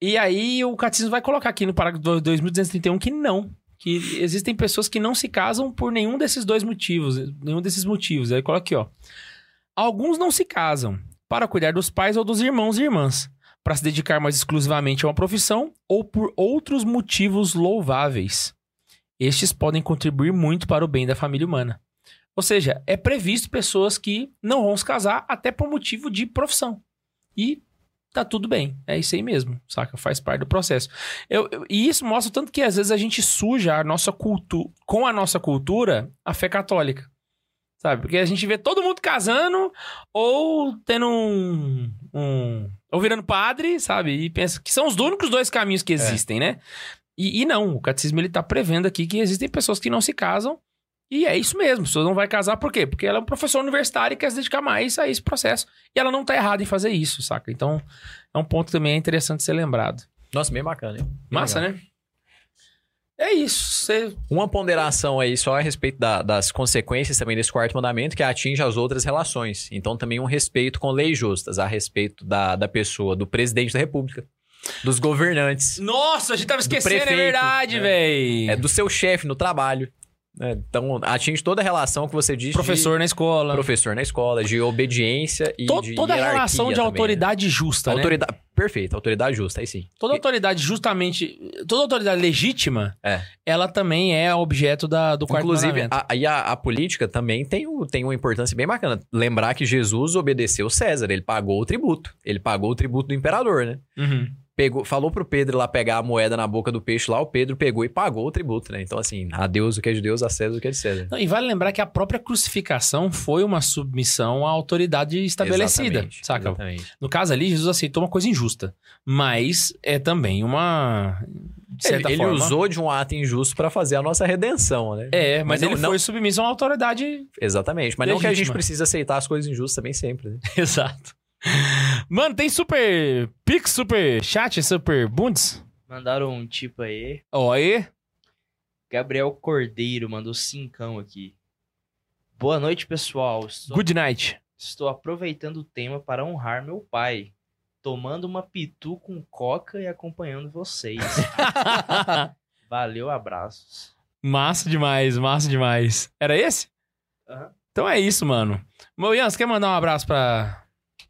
E aí o catecismo vai colocar aqui no parágrafo 2231 que não. Que existem pessoas que não se casam por nenhum desses dois motivos, nenhum desses motivos. Aí coloca aqui, ó. Alguns não se casam para cuidar dos pais ou dos irmãos e irmãs, para se dedicar mais exclusivamente a uma profissão ou por outros motivos louváveis. Estes podem contribuir muito para o bem da família humana. Ou seja, é previsto pessoas que não vão se casar até por motivo de profissão. E tá tudo bem. É isso aí mesmo, saca? Faz parte do processo. Eu, eu- e isso mostra tanto que às vezes a gente suja a nossa cultura, com a nossa cultura, a fé católica. Sabe? Porque a gente vê todo mundo casando ou tendo um. Um ou virando padre, sabe? E pensa que são os únicos dois caminhos que existem, né? E, e não, o catecismo ele tá prevendo aqui que existem pessoas que não se casam. E é isso mesmo, a pessoa não vai casar por quê? Porque ela é um professor universitário e quer se dedicar mais a esse processo. E ela não tá errada em fazer isso, saca? Então, é um ponto também interessante ser lembrado. Nossa, bem bacana, hein? Bem Massa, legal. né? É isso. Você Uma ponderação aí só a respeito da- das consequências também desse quarto mandamento que atinge as outras relações. Então também um respeito com leis justas a respeito da, da pessoa, do presidente da república, dos governantes, Nossa, a gente tava esquecendo, é prefeito, verdade, né? véi. é, do seu chefe no trabalho. Né? Então atinge toda a relação que você diz Professor na de escola. professor na escola, de obediência e To- de toda a relação de também, né? autoridade justa, né? Autoridade, perfeito, autoridade justa, aí sim. Toda autoridade justamente... Toda autoridade legítima, É. ela também é objeto da, do quarto Inclusive, a, aí a, a política também tem, o- tem uma importância bem bacana. Lembrar que Jesus obedeceu César, ele pagou o tributo. Ele pagou o tributo do imperador, né? Uhum. Pegou, falou pro Pedro lá pegar a moeda na boca do peixe lá, o Pedro pegou e pagou o tributo, né? Então, assim, a Deus o que é de Deus, a César o que é de César. Não, e vale lembrar que a própria crucificação foi uma submissão à autoridade estabelecida, Exatamente, saca? Exatamente. No caso ali, Jesus aceitou uma coisa injusta, mas é também uma... Ele, ele usou de um ato injusto pra fazer a nossa redenção, né? É, mas, Mas ele não- foi submisso a uma autoridade Exatamente. Mas não que a gente Legítima. precisa aceitar as coisas injustas também sempre, né? Exato. Mano, tem super Pix, super chat, super bundes? Mandaram um tipo aí. Ó, aí. Gabriel Cordeiro mandou cincão aqui. Boa noite, pessoal. Estou, Good night. estou aproveitando o tema para honrar meu pai. Tomando uma pitu com coca e acompanhando vocês. Valeu, abraços. massa demais, massa demais. Era esse? Aham. Então é isso, mano. Meu Ian, você quer mandar um abraço pra,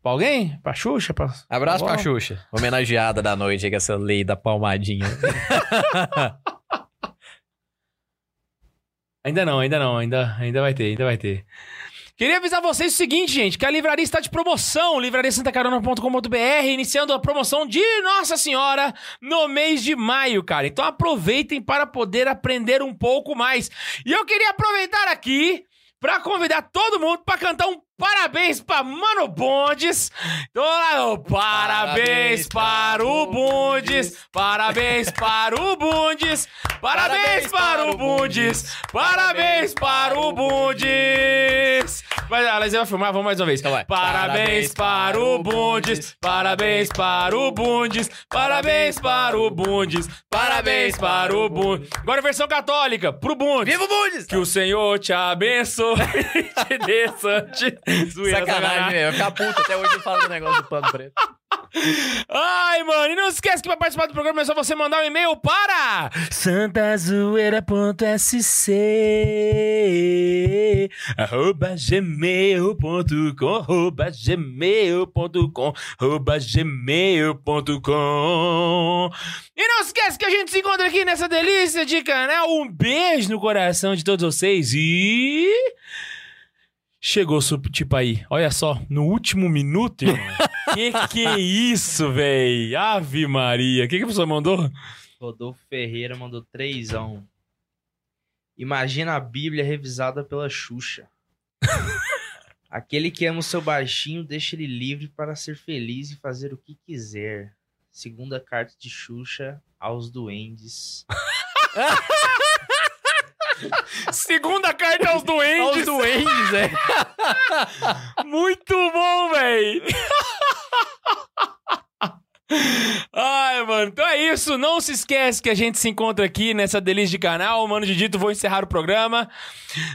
pra alguém? Pra Xuxa? Pra... Abraço Ó. pra Xuxa. Homenageada da noite aí com essa lei da palmadinha. Ainda não, ainda não, ainda, ainda vai ter, ainda vai ter. Queria avisar vocês o seguinte, gente, que a livraria está de promoção, livrariasantacarona.com.br, iniciando a promoção de Nossa Senhora no mês de maio, cara. Então aproveitem para poder aprender um pouco mais. E eu queria aproveitar aqui pra convidar todo mundo pra cantar um parabéns pra Mano Bondes. Então, ó, parabéns para o Bundes, parabéns para o Bundes, parabéns para o Bundes, parabéns para o Bundes. Vai, a Laísa vai filmar, vamos mais uma vez. Então vai. Parabéns para o Bundes, parabéns para o Bundes, parabéns para o Bundes, parabéns para o Bundes. Agora a versão católica, pro Bundes. Viva o Bundes! Que o Senhor te abençoe e te dê Sacanagem, velho. Ficar puto até hoje eu falo do negócio do pano preto. Ai, mano, e não esquece que pra participar do programa é só você mandar um e-mail para santazoeira.sc arroba gmail.com arroba gmail.com arroba gmail.com E não esquece que a gente se encontra aqui nessa delícia de canal. Um beijo no coração de todos vocês e... Chegou, tipo aí, olha só, no último minuto, irmão. que que é isso, véi? Ave Maria. O que, que a pessoa mandou? Rodolfo Ferreira mandou trêsão. Imagina a Bíblia revisada pela Xuxa. Aquele que ama o seu baixinho, deixa ele livre para ser feliz e fazer o que quiser. Segunda carta de Xuxa aos duendes. Segunda carta aos duendes. Os duendes, é. Muito bom, véi. Ai, mano, então é isso. Não se esquece que a gente se encontra aqui nessa delícia de canal. Mano de Dito, vou encerrar o programa.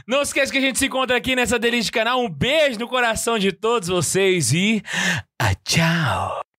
Não se esquece que a gente se encontra aqui nessa delícia de canal. Um beijo no coração de todos vocês e. Ah, tchau.